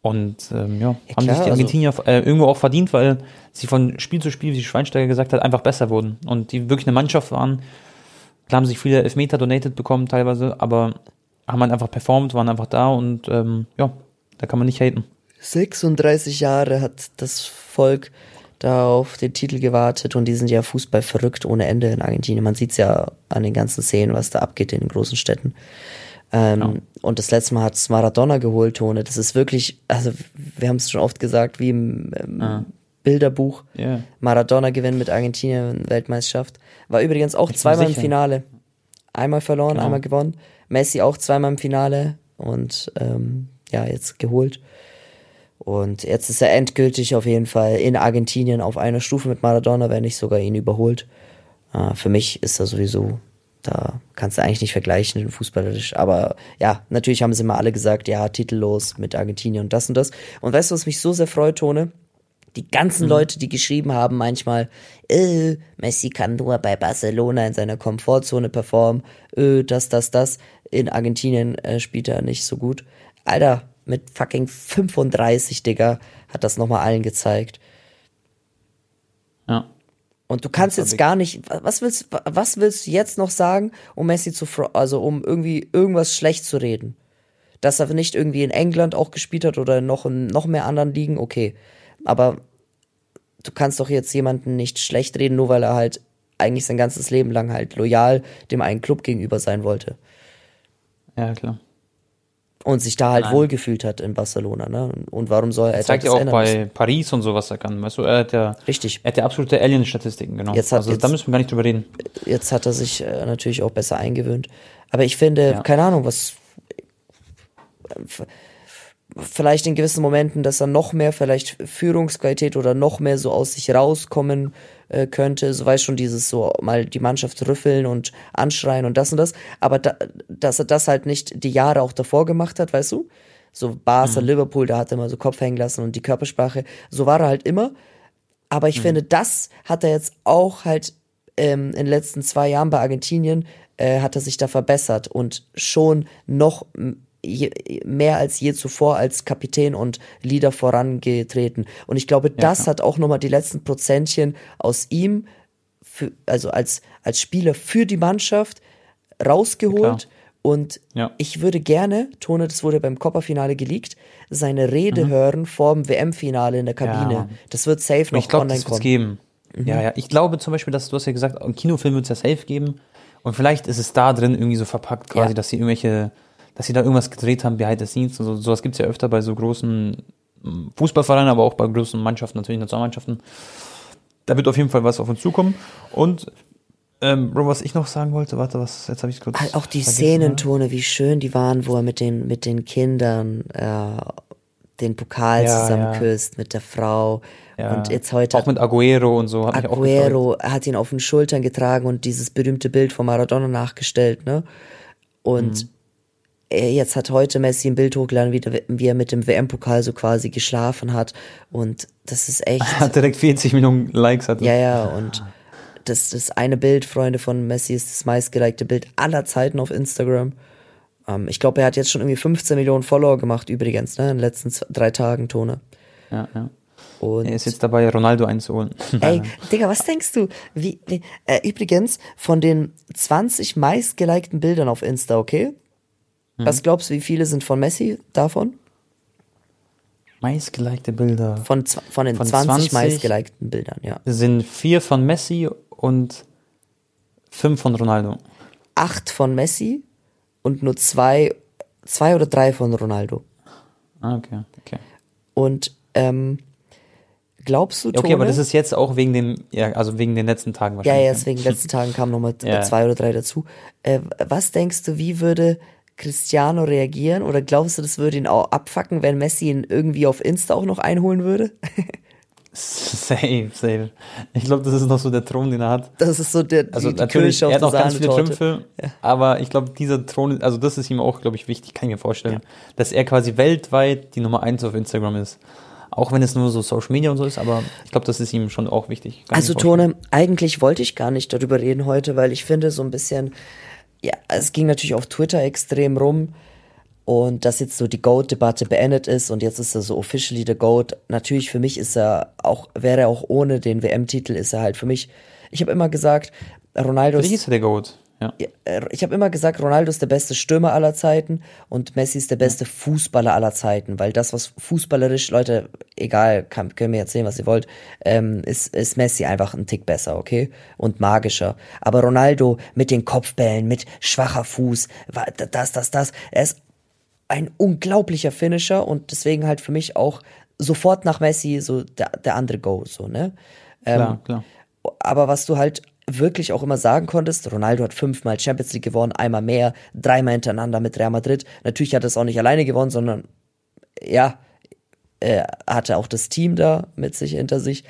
Speaker 1: Und ähm, ja, ja haben klar, sich die also Argentinier also, äh, irgendwo auch verdient, weil sie von Spiel zu Spiel, wie Schweinsteiger gesagt hat, einfach besser wurden. Und die wirklich eine Mannschaft waren. Klar haben sich viele Elfmeter donated bekommen teilweise, aber haben halt einfach performt, waren einfach da und ähm, ja, da kann man nicht haten.
Speaker 2: 36 Jahre hat das Volk da auf den Titel gewartet und die sind ja Fußball verrückt ohne Ende in Argentinien. Man sieht es ja an den ganzen Szenen, was da abgeht in den großen Städten. Ähm, ja. Und das letzte Mal hat es Maradona geholt, Tone. Das ist wirklich, also wir haben es schon oft gesagt, wie im ähm, ah. Bilderbuch. Yeah. Maradona gewinnt mit Argentinien Weltmeisterschaft. War übrigens auch zweimal im Finale. Einmal verloren, genau. einmal gewonnen. Messi auch zweimal im Finale und ähm, ja, jetzt geholt. Und jetzt ist er endgültig auf jeden Fall in Argentinien auf einer Stufe mit Maradona, wenn nicht sogar ihn überholt. Äh, für mich ist er sowieso, da kannst du eigentlich nicht vergleichen, fußballerisch. Aber ja, natürlich haben sie immer alle gesagt, ja, titellos mit Argentinien und das und das. Und weißt du, was mich so sehr freut, Tone? Die ganzen mhm. Leute, die geschrieben haben, manchmal, äh, Messi kann nur bei Barcelona in seiner Komfortzone performen, äh, das, das, das. In Argentinien äh, spielt er nicht so gut. Alter, mit fucking 35, Digga, hat das nochmal allen gezeigt.
Speaker 1: Ja.
Speaker 2: Und du kannst jetzt gar nicht, was willst, was willst du jetzt noch sagen, um Messi zu, also um irgendwie irgendwas schlecht zu reden? Dass er nicht irgendwie in England auch gespielt hat oder noch in noch mehr anderen Ligen, okay. Aber du kannst doch jetzt jemanden nicht schlecht reden, nur weil er halt eigentlich sein ganzes Leben lang halt loyal dem einen Club gegenüber sein wollte.
Speaker 1: Ja, klar
Speaker 2: und sich da halt Nein. wohlgefühlt hat in Barcelona. Ne? Und warum soll er
Speaker 1: das zeigt ja auch bei müssen? Paris und so, was er kann. Weißt du, er hat ja,
Speaker 2: Richtig.
Speaker 1: Er hat ja absolute Alien-Statistiken, genau. Jetzt hat, also jetzt, da müssen wir gar nicht drüber reden.
Speaker 2: Jetzt hat er sich äh, natürlich auch besser eingewöhnt. Aber ich finde, ja. keine Ahnung, was vielleicht in gewissen Momenten, dass er noch mehr vielleicht Führungsqualität oder noch mehr so aus sich rauskommen äh, könnte. So weiß schon dieses so mal die Mannschaft rüffeln und anschreien und das und das. Aber da, dass er das halt nicht die Jahre auch davor gemacht hat, weißt du? So Barca, mhm. Liverpool, da hat er immer so Kopf hängen lassen und die Körpersprache. So war er halt immer. Aber ich mhm. finde, das hat er jetzt auch halt ähm, in den letzten zwei Jahren bei Argentinien äh, hat er sich da verbessert und schon noch je, mehr als je zuvor als Kapitän und Leader vorangetreten. Und ich glaube, das ja, hat auch nochmal die letzten Prozentchen aus ihm, für, also als, als Spieler für die Mannschaft rausgeholt. Ja, und ja. ich würde gerne, Tone, das wurde beim Copperfinale geleakt, seine Rede mhm. hören vorm WM-Finale in der Kabine. das wird safe noch
Speaker 1: ich glaub, online das kommen. Geben. Mhm. Ja, ja. Ich glaube zum Beispiel, dass du hast ja gesagt, ein Kinofilm wird es ja safe geben. Und vielleicht ist es da drin irgendwie so verpackt, quasi, dass sie irgendwelche, dass sie da irgendwas gedreht haben behind the scenes. Und so, sowas gibt's ja öfter bei so großen mm, Fußballvereinen, aber auch bei großen Mannschaften, natürlich Nationalmannschaften. Da wird auf jeden Fall was auf uns zukommen. Und ähm, was ich noch sagen wollte, warte, was, jetzt habe ich kurz.
Speaker 2: Auch die
Speaker 1: ne?
Speaker 2: Szenentone, wie schön die waren, wo er mit den, mit den Kindern äh, den Pokal
Speaker 1: Ja,
Speaker 2: zusammenküsst, mit der Frau.
Speaker 1: Ja.
Speaker 2: Und jetzt heute
Speaker 1: Auch mit Aguero und so. Hat.
Speaker 2: Aguero hat ihn auf den Schultern getragen und dieses berühmte Bild von Maradona nachgestellt, ne? Und
Speaker 1: Mhm.
Speaker 2: Äh, jetzt hat heute Messi ein Bild hochgeladen, wie, er mit dem WM-Pokal so quasi geschlafen hat. Und das ist echt.
Speaker 1: Hat direkt 40 Millionen Likes hatte.
Speaker 2: Ja, ja, und das, das eine Bild, Freunde von Messi, ist das meistgelikte Bild aller Zeiten auf Instagram. Ähm, ich glaube, er hat jetzt schon irgendwie 15 Millionen Follower gemacht, übrigens, ne, in den letzten zwei, drei Tagen, Tone.
Speaker 1: ja, ja.
Speaker 2: Und
Speaker 1: Er ist jetzt dabei, Ronaldo einzuholen.
Speaker 2: Ey, Digga, was denkst du? Wie, äh, übrigens, von den 20 meistgelikten Bildern auf Insta, okay?
Speaker 1: Mhm.
Speaker 2: Was glaubst du, wie viele sind von Messi davon?
Speaker 1: Meistgelikte Bilder
Speaker 2: Von, von den
Speaker 1: Von
Speaker 2: 20,
Speaker 1: 20?
Speaker 2: meistgelikten Bildern, ja.
Speaker 1: sind vier von Messi und fünf von Ronaldo.
Speaker 2: Acht von Messi und nur zwei, zwei oder drei von Ronaldo.
Speaker 1: Ah, okay, okay.
Speaker 2: Und ähm, glaubst du,
Speaker 1: Ja, Okay,
Speaker 2: Tone?
Speaker 1: aber das ist jetzt auch wegen dem, ja, also wegen den letzten Tagen
Speaker 2: ja,
Speaker 1: wahrscheinlich.
Speaker 2: ja, deswegen letzten Tagen kamen nochmal
Speaker 1: Ja.
Speaker 2: zwei oder drei dazu. Äh, was denkst du, wie würde Cristiano reagieren? Oder glaubst du, das würde ihn auch abfacken, wenn Messi ihn irgendwie auf Insta auch noch einholen würde?
Speaker 1: Safe, safe. Ich glaube, das ist noch so der Thron, den er hat.
Speaker 2: Das ist so der
Speaker 1: Also
Speaker 2: die, die
Speaker 1: natürlich,
Speaker 2: Kirsche
Speaker 1: er hat
Speaker 2: auf
Speaker 1: noch ganz viele. Trümpfe, aber ich glaube, dieser Thron, also das ist ihm auch, glaube ich, wichtig, kann ich mir vorstellen, dass er quasi weltweit die Nummer eins auf Instagram ist. Auch wenn es nur so Social Media und so ist, aber ich glaube, das ist ihm schon auch wichtig. Kann
Speaker 2: Also. Tone, eigentlich wollte ich gar nicht darüber reden heute, weil ich finde so ein bisschen, ja, es ging natürlich auf Twitter extrem rum und dass jetzt so die GOAT-Debatte beendet ist und jetzt ist er so officially der GOAT. Natürlich für mich ist er auch, wäre er auch ohne den WM-Titel, ist er halt für mich, ich habe immer gesagt, Ronaldo
Speaker 1: Für dich
Speaker 2: ist,
Speaker 1: ist er der Goat. Ja.
Speaker 2: äh, ich habe immer gesagt, Ronaldo ist der beste Stürmer aller Zeiten und Messi ist der beste Fußballer aller Zeiten, weil das, was fußballerisch, Leute, egal, kann, können mir erzählen, was ihr wollt, ähm, ist, ist Messi einfach ein Tick besser, okay? Und magischer. Aber Ronaldo mit den Kopfbällen, mit schwacher Fuß, das, das, das, er ist ein unglaublicher Finisher und deswegen halt für mich auch sofort nach Messi so der, der andere Go, so, ne?
Speaker 1: Klar, klar.
Speaker 2: Aber was du halt wirklich auch immer sagen konntest, Ronaldo hat fünfmal Champions League gewonnen, einmal mehr, dreimal hintereinander mit Real Madrid. Natürlich hat er es auch nicht alleine gewonnen, sondern ja, er hatte auch das Team da mit sich hinter sich.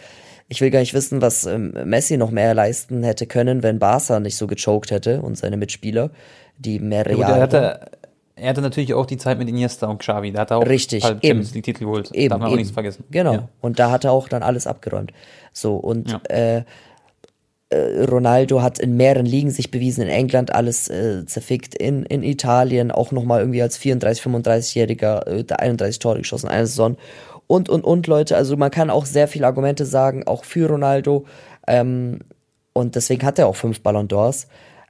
Speaker 2: Ich will gar nicht wissen, was ähm, Messi noch mehr leisten hätte können, wenn Barca nicht so gechoked hätte und seine Mitspieler, die mehr
Speaker 1: Ja, gut,
Speaker 2: Real
Speaker 1: er, hatte, er hatte natürlich auch die Zeit mit Iniesta und Xavi. Da hat er auch
Speaker 2: Richtig,
Speaker 1: ein paar
Speaker 2: eben.
Speaker 1: Champions League Titel geholt.
Speaker 2: Eben,
Speaker 1: Darf man auch
Speaker 2: eben.
Speaker 1: nichts vergessen.
Speaker 2: Genau.
Speaker 1: Ja.
Speaker 2: Und da hat er auch dann alles abgeräumt. So, und
Speaker 1: Ja.
Speaker 2: äh, äh, Ronaldo hat in mehreren Ligen sich bewiesen, in England alles äh, zerfickt, in, in Italien auch nochmal irgendwie als 34, 35-Jähriger äh, der 31 Tore geschossen, eine Saison. Und, und, und, Leute, also man kann auch sehr viele Argumente sagen, auch für Ronaldo. Ähm, und deswegen hat er auch fünf Ballon d'Ors.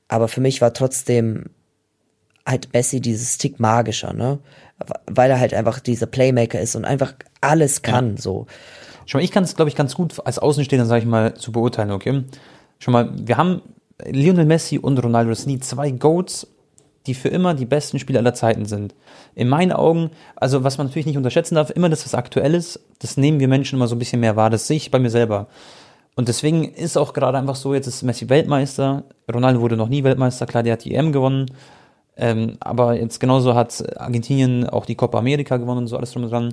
Speaker 2: Aber für mich war trotzdem halt Messi dieses Tick magischer, ne? Weil er halt einfach dieser Playmaker ist und einfach alles kann, so.
Speaker 1: Schon mal, ich kann es, glaube ich, ganz gut als Außenstehender, sage ich mal, zu beurteilen, okay? Schon mal, wir haben Lionel Messi und Ronaldo, das sind die zwei Goats, die für immer die besten Spieler aller Zeiten sind. In meinen Augen, also was man natürlich nicht unterschätzen darf, immer das, was aktuell ist, das nehmen wir Menschen immer so ein bisschen mehr wahr. Das sehe ich bei mir selber. Und deswegen ist auch gerade einfach so, jetzt ist Messi Weltmeister, Ronaldo wurde noch nie Weltmeister, klar, der hat die EM gewonnen, ähm, aber jetzt genauso hat Argentinien auch die Copa America gewonnen und so alles drum und dran.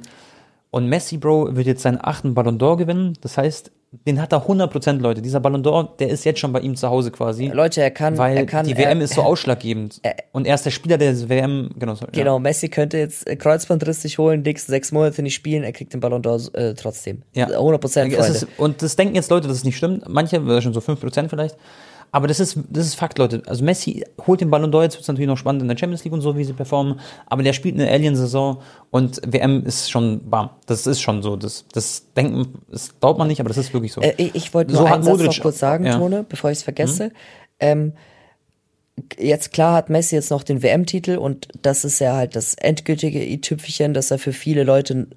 Speaker 1: Und Messi, Bro, wird jetzt seinen achten Ballon d'Or gewinnen. Das heißt, den hat er 100%, Leute. Dieser Ballon d'Or, der ist jetzt schon bei ihm zu Hause quasi.
Speaker 2: Leute, er kann,
Speaker 1: weil
Speaker 2: er kann,
Speaker 1: die WM
Speaker 2: er,
Speaker 1: ist so ausschlaggebend. und er ist der Spieler der WM, genau. so,
Speaker 2: Genau,
Speaker 1: Ja.
Speaker 2: Messi könnte jetzt äh, Kreuzbandriss sich holen, nächsten sechs Monate nicht spielen, er kriegt den Ballon d'Or äh, trotzdem.
Speaker 1: Ja.
Speaker 2: 100 Prozent,
Speaker 1: Es
Speaker 2: Freunde.
Speaker 1: ist, und das denken jetzt Leute, dass es nicht stimmt. Manche, äh, schon so 5% vielleicht. Aber das ist, das ist Fakt, Leute. Also Messi holt den Ballon d'Or, jetzt wird es natürlich noch spannend in der Champions League und so, wie sie performen. Aber der spielt eine Alien-Saison und WM ist schon, bam, das ist schon so. Das, das denken, das glaubt man nicht, aber das ist wirklich so.
Speaker 2: Äh, ich- wollte
Speaker 1: So
Speaker 2: nur
Speaker 1: hat
Speaker 2: einen Satz noch kurz sagen,
Speaker 1: ja. Mhm.
Speaker 2: Tone, bevor ich es vergesse. Ähm, jetzt klar hat Messi jetzt noch den WM-Titel und das ist ja halt das endgültige i-Tüpfelchen, dass er für viele Leute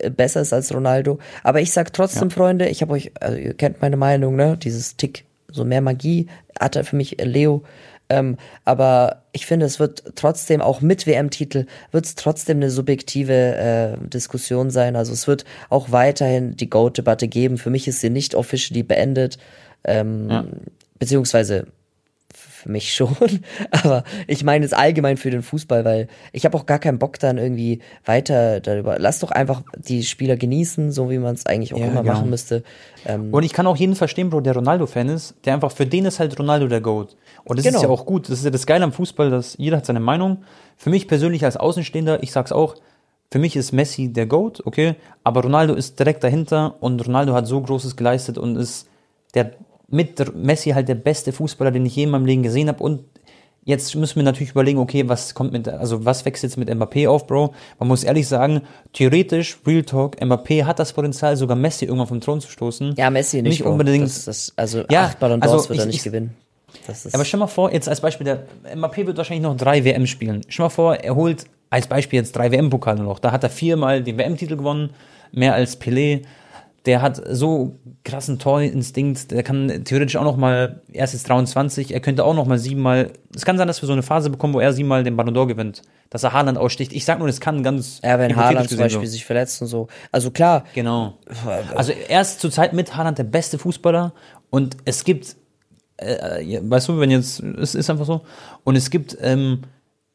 Speaker 2: äh, besser ist als Ronaldo. Aber ich sag trotzdem, Freunde, ich habe euch, also ihr kennt meine Meinung, ne? Dieses Tick, so mehr Magie hat er für mich äh, Leo. Ähm, aber ich finde, es wird trotzdem, auch mit WM-Titel, wird es trotzdem eine subjektive äh, Diskussion sein. Also es wird auch weiterhin die GOAT-Debatte geben. Für mich ist sie nicht officially beendet. Ähm, ja. Beziehungsweise für mich schon. Aber ich meine es allgemein für den Fußball, weil ich habe auch gar keinen Bock dann irgendwie weiter darüber. Lass doch einfach die Spieler genießen, so wie man es eigentlich auch ja, immer genau. machen müsste.
Speaker 1: Ähm und ich kann auch jeden verstehen, Bro, der Ronaldo-Fan ist, der einfach, für den ist halt Ronaldo der Goat. Und das genau. ist ja auch gut. Das ist ja das Geile am Fußball, dass jeder hat seine Meinung. Für mich persönlich als Außenstehender, ich sag's auch, für mich ist Messi der GOAT, okay, aber Ronaldo ist direkt dahinter und Ronaldo hat so Großes geleistet und ist der mit Messi halt der beste Fußballer, den ich je in meinem Leben gesehen habe. Und jetzt müssen wir natürlich überlegen, okay, was kommt mit, also was wächst jetzt mit Mbappé auf, Bro? Man muss ehrlich sagen, theoretisch, Real Talk, Mbappé hat das Potenzial, sogar Messi irgendwann vom Thron zu stoßen.
Speaker 2: Ja, Messi nicht,
Speaker 1: nicht unbedingt.
Speaker 2: Das, das, also ja, acht Ballon d'Ors also wird er nicht
Speaker 1: ich,
Speaker 2: gewinnen.
Speaker 1: aber stell mal vor, jetzt als Beispiel, der Mbappé wird wahrscheinlich noch drei WM spielen. Stell mal vor, er holt als Beispiel jetzt drei WM-Pokale noch. Da hat er viermal den WM-Titel gewonnen, mehr als Pelé der hat so krassen Torinstinkt, der kann theoretisch auch noch mal, er ist jetzt 23, er könnte auch noch mal siebenmal, es kann sein, dass wir so eine Phase bekommen, wo er siebenmal den Ballon d'Or gewinnt, dass er Haaland aussticht. Ich sag nur, das kann ganz
Speaker 2: Ja, wenn Haaland zum Beispiel so. sich verletzt und so. Also klar.
Speaker 1: Genau. Also er ist zurzeit mit Haaland der beste Fußballer und es gibt, äh, weißt du, wenn jetzt, es ist einfach so, und es gibt, ähm,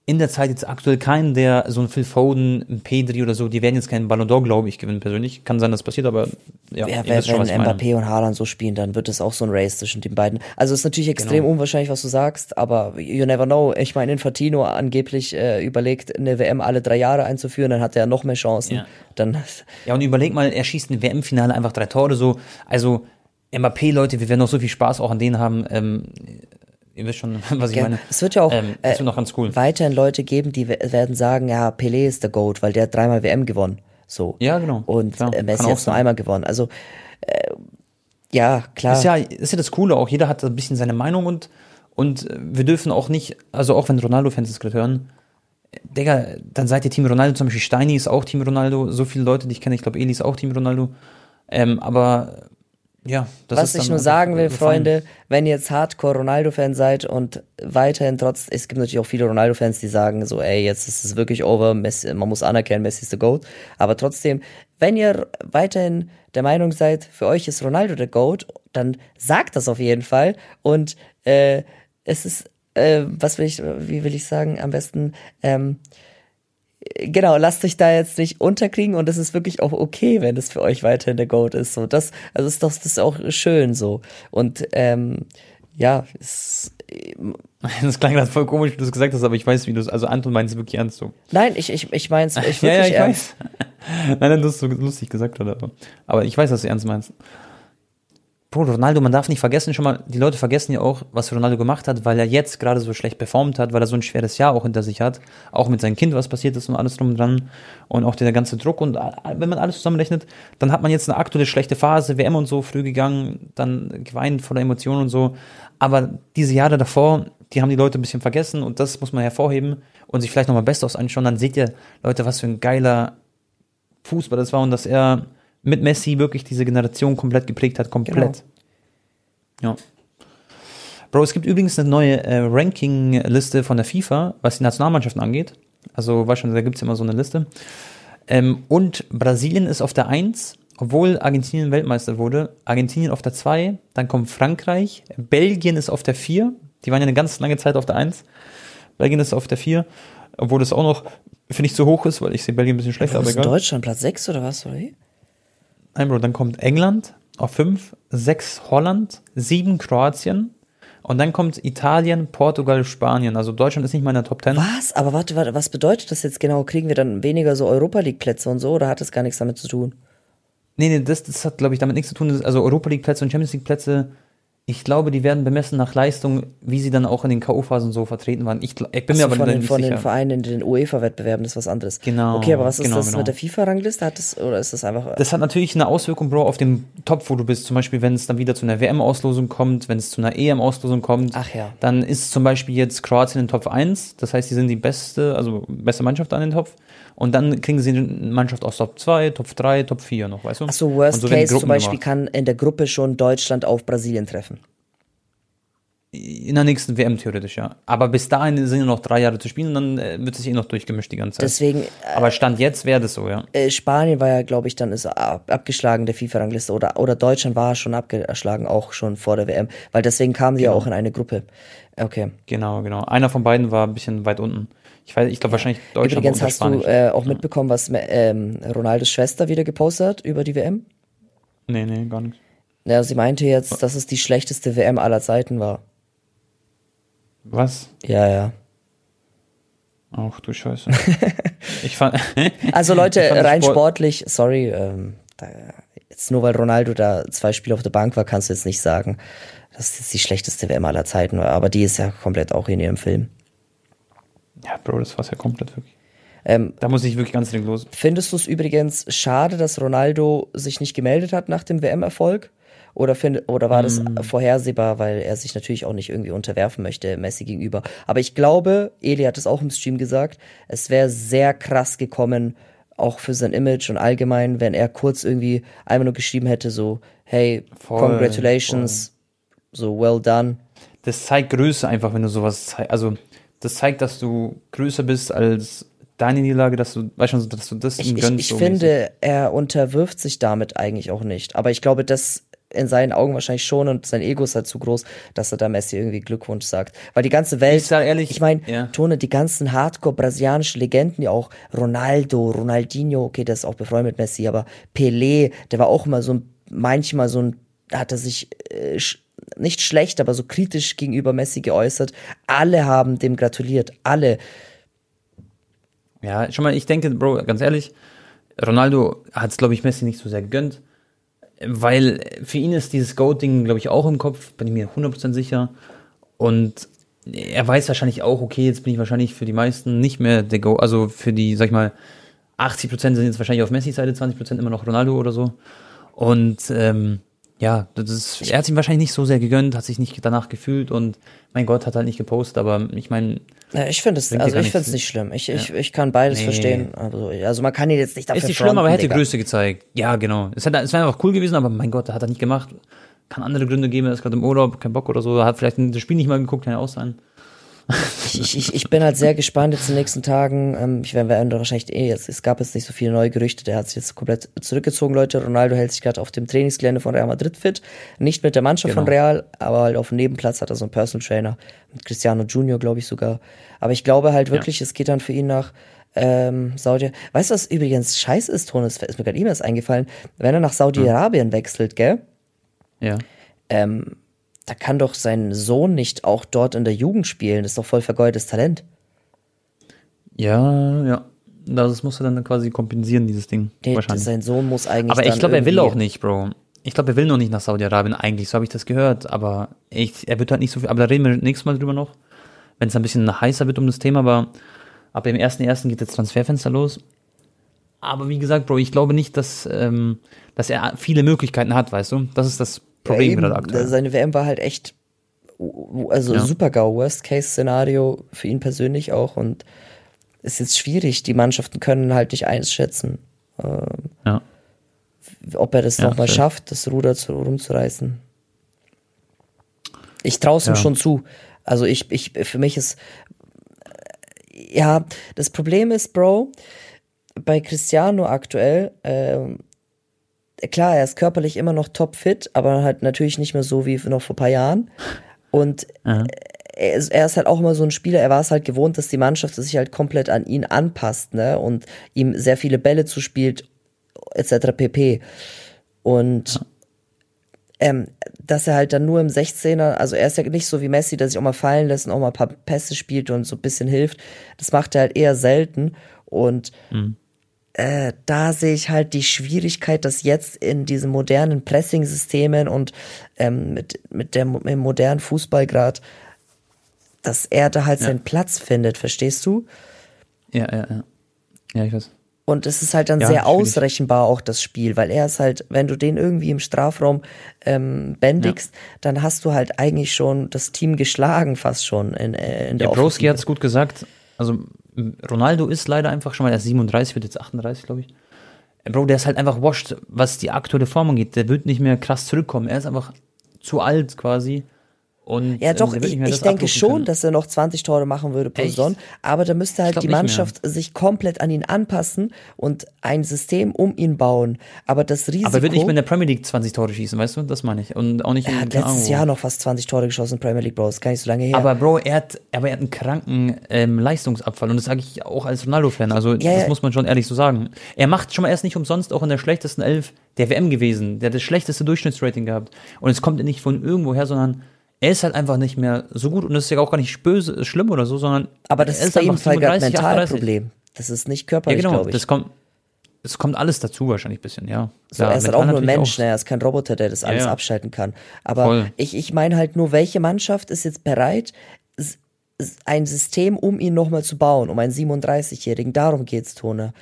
Speaker 1: in der Zeit jetzt aktuell keinen, der so ein Phil Foden, ein Pedri oder so, die werden jetzt keinen Ballon d'Or, glaube ich, gewinnen persönlich. Kann sein, dass das passiert, aber
Speaker 2: ja. ja wenn schon, Mbappé und Haaland so spielen, dann wird es auch so ein Race zwischen den beiden. Also ist natürlich extrem genau. unwahrscheinlich, was du sagst, aber you never know. Ich meine, Infantino angeblich äh, überlegt, eine WM alle drei Jahre einzuführen, dann hat er noch mehr Chancen. Ja. Dann,
Speaker 1: ja, und überleg mal, er schießt ein WM-Finale einfach drei Tore so. Also Mbappé, Leute, wir werden noch so viel Spaß auch an denen haben. Ähm, ihr wisst schon, was ich ja, meine.
Speaker 2: Es wird ja auch ähm, äh, noch ganz cool. weiterhin Leute geben, die werden sagen, ja, Pelé ist der Goat, weil der hat dreimal WM gewonnen. So.
Speaker 1: Ja, genau.
Speaker 2: Und klar, äh, Messi hat nur einmal gewonnen. Also, äh, ja, klar.
Speaker 1: Ist ja, ist ja das Coole auch. Jeder hat ein bisschen seine Meinung und, und wir dürfen auch nicht, also auch wenn Ronaldo-Fans das gerade hören, Digga, dann seid ihr Team Ronaldo, zum Beispiel Steini ist auch Team Ronaldo, so viele Leute, die ich kenne, ich glaube, Eli ist auch Team Ronaldo. Ähm, aber ja,
Speaker 2: das Was ich nur sagen will, Freunde, wenn ihr jetzt Hardcore Ronaldo-Fan seid und weiterhin trotz, es gibt natürlich auch viele Ronaldo-Fans, die sagen so, ey, jetzt ist es wirklich over, Messi, man muss anerkennen, Messi ist der GOAT. Aber trotzdem, wenn ihr weiterhin der Meinung seid, für euch ist Ronaldo der GOAT, dann sagt das auf jeden Fall. Und äh, es ist, äh, was will ich, wie will ich sagen, am besten, ähm, genau, lasst euch da jetzt nicht unterkriegen und es ist wirklich auch okay, wenn es für euch weiterhin der Goat ist. So, das, also ist doch, das ist auch schön so. Und ähm, ja, es.
Speaker 1: Das klang gerade voll komisch, wie du es gesagt hast, aber ich weiß, wie du es. Also Anton meint es wirklich ernst so.
Speaker 2: Nein, ich, ich, ich meine es ich
Speaker 1: wirklich ja, ja, ich ernst. Weiß. nein, nein, du hast so lustig gesagt, oder? Aber ich weiß, dass du ernst meinst. Bro, Ronaldo, man darf nicht vergessen, schon mal, die Leute vergessen ja auch, was Ronaldo gemacht hat, weil er jetzt gerade so schlecht performt hat, weil er so ein schweres Jahr auch hinter sich hat. Auch mit seinem Kind, was passiert ist und alles drum und dran. Und auch der ganze Druck. Und wenn man alles zusammenrechnet, dann hat man jetzt eine aktuelle schlechte Phase, WM und so, früh gegangen, dann geweint voller Emotionen und so. Aber diese Jahre davor, die haben die Leute ein bisschen vergessen und das muss man hervorheben und sich vielleicht nochmal Bestos anschauen. Dann seht ihr, Leute, was für ein geiler Fußball das war und dass er mit Messi wirklich diese Generation komplett geprägt hat, komplett. Genau. Ja. Bro, es gibt übrigens eine neue äh, Ranking-Liste von der FIFA, was die Nationalmannschaften angeht. Also, weißt schon, da gibt es immer so eine Liste. Ähm, und Brasilien ist auf der 1, obwohl Argentinien Weltmeister wurde. Argentinien auf der 2, dann kommt Frankreich. Belgien ist auf der 4. Die waren ja eine ganz lange Zeit auf der 1. Belgien ist auf der 4, obwohl das auch noch, finde ich, zu hoch ist, weil ich sehe Belgien ein bisschen schlechter.
Speaker 2: Ja, aber egal. Deutschland Platz 6 oder was, oder wie?
Speaker 1: Nein, Bro, dann kommt England auf 5, 6 Holland, 7 Kroatien und dann kommt Italien, Portugal, Spanien. Also Deutschland ist nicht mal in der Top 10.
Speaker 2: Was? Aber warte, warte, was bedeutet das jetzt genau? Kriegen wir dann weniger so Europa League Plätze und so oder hat das gar nichts damit zu tun?
Speaker 1: Nee, nee, das, das hat, glaube ich, damit nichts zu tun. Also Europa League Plätze und Champions League Plätze ich glaube, die werden bemessen nach Leistung, wie sie dann auch in den K.O.-Phasen so vertreten waren. Ich, ich bin mir aber
Speaker 2: von
Speaker 1: den,
Speaker 2: nicht von sicher. den Vereinen in den UEFA-Wettbewerben, das ist was anderes.
Speaker 1: Genau.
Speaker 2: Okay, aber was ist
Speaker 1: genau,
Speaker 2: das
Speaker 1: genau.
Speaker 2: mit der FIFA-Rangliste? Hat das, oder ist das einfach.
Speaker 1: Das hat natürlich eine Auswirkung, Bro, auf den Topf, wo du bist. Zum Beispiel, wenn es dann wieder zu einer WM-Auslosung kommt, wenn es zu einer EM-Auslosung kommt.
Speaker 2: Ach ja.
Speaker 1: Dann ist zum Beispiel jetzt Kroatien in Top 1. Das heißt, die sind die beste, also beste Mannschaft an den Topf. Und dann kriegen sie eine Mannschaft aus Top 2, Top 3, Top 4 noch, weißt du?
Speaker 2: Achso, Worst so Case zum Beispiel gemacht. kann in der Gruppe schon Deutschland auf Brasilien treffen.
Speaker 1: In der nächsten WM theoretisch, ja. Aber bis dahin sind ja noch drei Jahre zu spielen und dann äh, wird es sich eh noch durchgemischt die ganze Zeit.
Speaker 2: Deswegen. Äh,
Speaker 1: Aber Stand jetzt wäre das so, ja.
Speaker 2: Äh, Spanien war ja, glaube ich, dann ist ab, abgeschlagen der FIFA-Rangliste oder, oder Deutschland war schon abgeschlagen, auch schon vor der WM. Weil deswegen kamen die genau. ja auch in eine Gruppe. Okay.
Speaker 1: Genau, genau. Einer von beiden war ein bisschen weit unten. Ich weiß, ich glaube wahrscheinlich Deutschland.
Speaker 2: Übrigens hast Spanisch. du äh, auch mitbekommen, was ähm, Ronaldos Schwester wieder gepostet hat über die WM?
Speaker 1: Nee, nee, gar nicht.
Speaker 2: Ja, sie meinte jetzt, dass es die schlechteste WM aller Zeiten war.
Speaker 1: Was?
Speaker 2: Ja, ja.
Speaker 1: Ach du Scheiße. ich fand.
Speaker 2: also Leute, rein Sport sportlich, sorry, ähm, da, jetzt nur weil Ronaldo da zwei Spiele auf der Bank war, kannst du jetzt nicht sagen, dass das die schlechteste WM aller Zeiten war. Aber die ist ja komplett auch in ihrem Film.
Speaker 1: Ja, Bro, das war's ja komplett wirklich. Ähm, da muss ich wirklich ganz dringend los.
Speaker 2: Findest du es übrigens schade, dass Ronaldo sich nicht gemeldet hat nach dem WM-Erfolg? Oder, find, oder war das mm. vorhersehbar, weil er sich natürlich auch nicht irgendwie unterwerfen möchte Messi gegenüber? Aber ich glaube, Eli hat es auch im Stream gesagt, es wäre sehr krass gekommen, auch für sein Image und allgemein, wenn er kurz irgendwie einmal nur geschrieben hätte, so, hey, voll, congratulations, voll. so well done.
Speaker 1: Das zeigt Größe einfach, wenn du sowas zeigst. Also, das zeigt, dass du größer bist als deine Niederlage, dass du, weißt du, dass du das
Speaker 2: ich, gönnst. Ich, ich so finde, mäßig. er unterwirft sich damit eigentlich auch nicht. Aber ich glaube, das in seinen Augen wahrscheinlich schon und sein Ego ist halt zu groß, dass er da Messi irgendwie Glückwunsch sagt. Weil die ganze Welt, ich sag ehrlich, ich meine, ja. Tone, die ganzen Hardcore-brasilianischen Legenden, ja auch Ronaldo, Ronaldinho, okay, der ist auch befreundet mit Messi, aber Pelé, der war auch immer so ein, manchmal so ein, hat er sich äh, nicht schlecht, aber so kritisch gegenüber Messi geäußert. Alle haben dem gratuliert, alle.
Speaker 1: Ja, schon mal, ich denke, Bro, ganz ehrlich, Ronaldo hat es, glaube ich, Messi nicht so sehr gegönnt weil für ihn ist dieses Goat-Ding, glaube ich, auch im Kopf, bin ich mir 100% sicher. Und er weiß wahrscheinlich auch, okay, jetzt bin ich wahrscheinlich für die meisten nicht mehr der Go, also für die, sag ich mal, 80% sind jetzt wahrscheinlich auf Messi-Seite, 20% immer noch Ronaldo oder so. Und ähm, ja, das ist, er hat sich wahrscheinlich nicht so sehr gegönnt, hat sich nicht danach gefühlt und mein Gott hat halt nicht gepostet, aber ich meine.
Speaker 2: Ja, ich finde es, also ich finde es nicht schlimm. Ich, ja. ich, ich kann beides nee. verstehen. Also, also man kann ihn jetzt nicht
Speaker 1: dafür Ist nicht schlimm, aber er hätte Größe gezeigt. Ja, genau. Es, hätte, es wäre einfach cool gewesen, aber mein Gott, hat er nicht gemacht. Kann andere Gründe geben, er ist gerade im Urlaub, kein Bock oder so, hat vielleicht das Spiel nicht mal geguckt, kann ja auch sein
Speaker 2: ich, ich, ich bin halt sehr gespannt jetzt in den nächsten Tagen. Ähm, ich werde wahrscheinlich eh jetzt, es gab jetzt nicht so viele neue Gerüchte, der hat sich jetzt komplett zurückgezogen, Leute. Ronaldo hält sich gerade auf dem Trainingsgelände von Real Madrid fit. Nicht mit der Mannschaft genau. von Real, aber halt auf dem Nebenplatz hat er so einen Personal Trainer. Mit Cristiano Junior, glaube ich sogar. Aber ich glaube halt wirklich, ja. es geht dann für ihn nach ähm, Saudi. Weißt du, was übrigens scheiße ist, Ton? ist mir gerade E-Mails eingefallen. Wenn er nach Saudi-Arabien hm. wechselt, gell?
Speaker 1: Ja.
Speaker 2: Ähm, da kann doch sein Sohn nicht auch dort in der Jugend spielen. Das ist doch voll vergeudetes Talent.
Speaker 1: Ja, ja. Das muss er dann quasi kompensieren, dieses Ding.
Speaker 2: Nee, wahrscheinlich. Sein Sohn muss eigentlich.
Speaker 1: Aber ich glaube, er will auch nicht, Bro. Ich glaube, er will noch nicht nach Saudi-Arabien eigentlich, so habe ich das gehört. Aber ich, er wird halt nicht so viel. Aber da reden wir nächstes Mal drüber noch, wenn es ein bisschen heißer wird um das Thema. Aber ab dem 1.1. geht das Transferfenster los. Aber wie gesagt, Bro, ich glaube nicht, dass, ähm, dass er viele Möglichkeiten hat, weißt du? Das ist das Problem
Speaker 2: ja, aktuell. Seine WM war halt echt, also ja. super GAU, Worst-Case-Szenario für ihn persönlich auch und ist jetzt schwierig. Die Mannschaften können halt nicht einschätzen, ähm,
Speaker 1: ja.
Speaker 2: ob er das ja, nochmal schafft, das Ruder zu, rumzureißen. Ich traue es ihm schon zu. Also ich, ich, für mich ist, ja, das Problem ist, Bro, bei Cristiano aktuell, ähm, klar, er ist körperlich immer noch topfit, aber halt natürlich nicht mehr so wie noch vor ein paar Jahren. Und er ist, er ist, halt auch immer so ein Spieler, er war es halt gewohnt, dass die Mannschaft sich halt komplett an ihn anpasst, ne? Und ihm sehr viele Bälle zuspielt, etc. pp. Und ähm, dass er halt dann nur im 16er, also er ist ja nicht so wie Messi, der sich auch mal fallen lässt und auch mal ein paar Pässe spielt und so ein bisschen hilft. Das macht er halt eher selten. Und mhm äh, da sehe ich halt die Schwierigkeit, dass jetzt in diesen modernen Pressing-Systemen und ähm, mit, mit, der, mit dem modernen Fußballgrad, dass er da halt ja. seinen Platz findet, verstehst du?
Speaker 1: Ja, ja, ja. Ja, ich weiß.
Speaker 2: Und es ist halt dann ja, sehr schwierig. ausrechenbar auch das Spiel, weil er ist halt, wenn du den irgendwie im Strafraum ähm, bändigst, ja. dann hast du halt eigentlich schon das Team geschlagen, fast schon in, äh, in
Speaker 1: der Ja, Broski hat es gut gesagt. Also Ronaldo ist leider einfach schon mal, er ist 37, wird jetzt 38, glaube ich. Äh, Bro, der ist halt einfach washed, was die aktuelle Form angeht. Der wird nicht mehr krass zurückkommen. Er ist einfach zu alt quasi, Und,
Speaker 2: ja, doch,
Speaker 1: ähm,
Speaker 2: ich, ich denke schon, können. dass er noch 20 Tore machen würde pro Saison, aber da müsste halt die Mannschaft sich komplett an ihn anpassen und ein System um ihn bauen. Aber das Risiko. Aber
Speaker 1: er wird nicht mehr in der Premier League 20 Tore schießen, weißt du? Das meine ich. Und auch nicht
Speaker 2: in Er hat letztes Jahr noch fast 20 Tore geschossen in Premier League, Bro. Das ist gar nicht so lange her.
Speaker 1: Aber Bro, er hat, aber er hat einen kranken ähm, Leistungsabfall und das sage ich auch als Ronaldo-Fan. Also, ja, das ja. muss man schon ehrlich so sagen. Er macht schon mal erst nicht umsonst auch in der schlechtesten Elf der WM gewesen. Der hat das schlechteste Durchschnittsrating gehabt. Und es kommt nicht von irgendwoher, sondern er ist halt einfach nicht mehr so gut und das ist ja auch gar nicht böse, schlimm oder so, sondern.
Speaker 2: Aber das ist, bei ihm Fall gerade ein Mentalproblem. Das ist nicht körperlich, ja, genau,
Speaker 1: Das kommt, es kommt alles dazu wahrscheinlich ein bisschen, ja.
Speaker 2: So, ja, er ist halt auch nur ein Mensch, ne? er ist kein Roboter, der das alles ja, ja. abschalten kann. Aber Voll. ich, ich meine halt nur, welche Mannschaft ist jetzt bereit, ein System um ihn nochmal zu bauen, um einen 37-Jährigen. Darum geht's, Tone.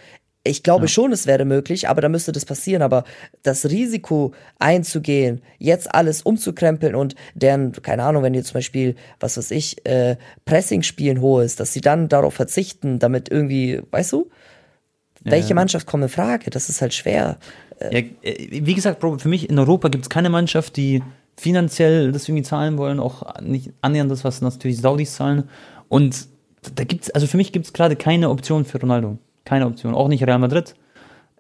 Speaker 2: Ich glaube ja. schon, es wäre möglich, aber da müsste das passieren. Aber das Risiko einzugehen, jetzt alles umzukrempeln und deren, keine Ahnung, wenn ihr zum Beispiel, was weiß ich, äh, Pressing spielen hohes, dass sie dann darauf verzichten, damit irgendwie, weißt du, ja. welche Mannschaft kommt in Frage? Das ist halt schwer.
Speaker 1: Ja, äh, wie gesagt, Bro, für mich in Europa gibt es keine Mannschaft, die finanziell das irgendwie zahlen wollen, auch nicht annähernd das, was natürlich Saudis zahlen. Und da gibt's, also für mich gibt es gerade keine Option für Ronaldo. Keine Option. Auch nicht Real Madrid.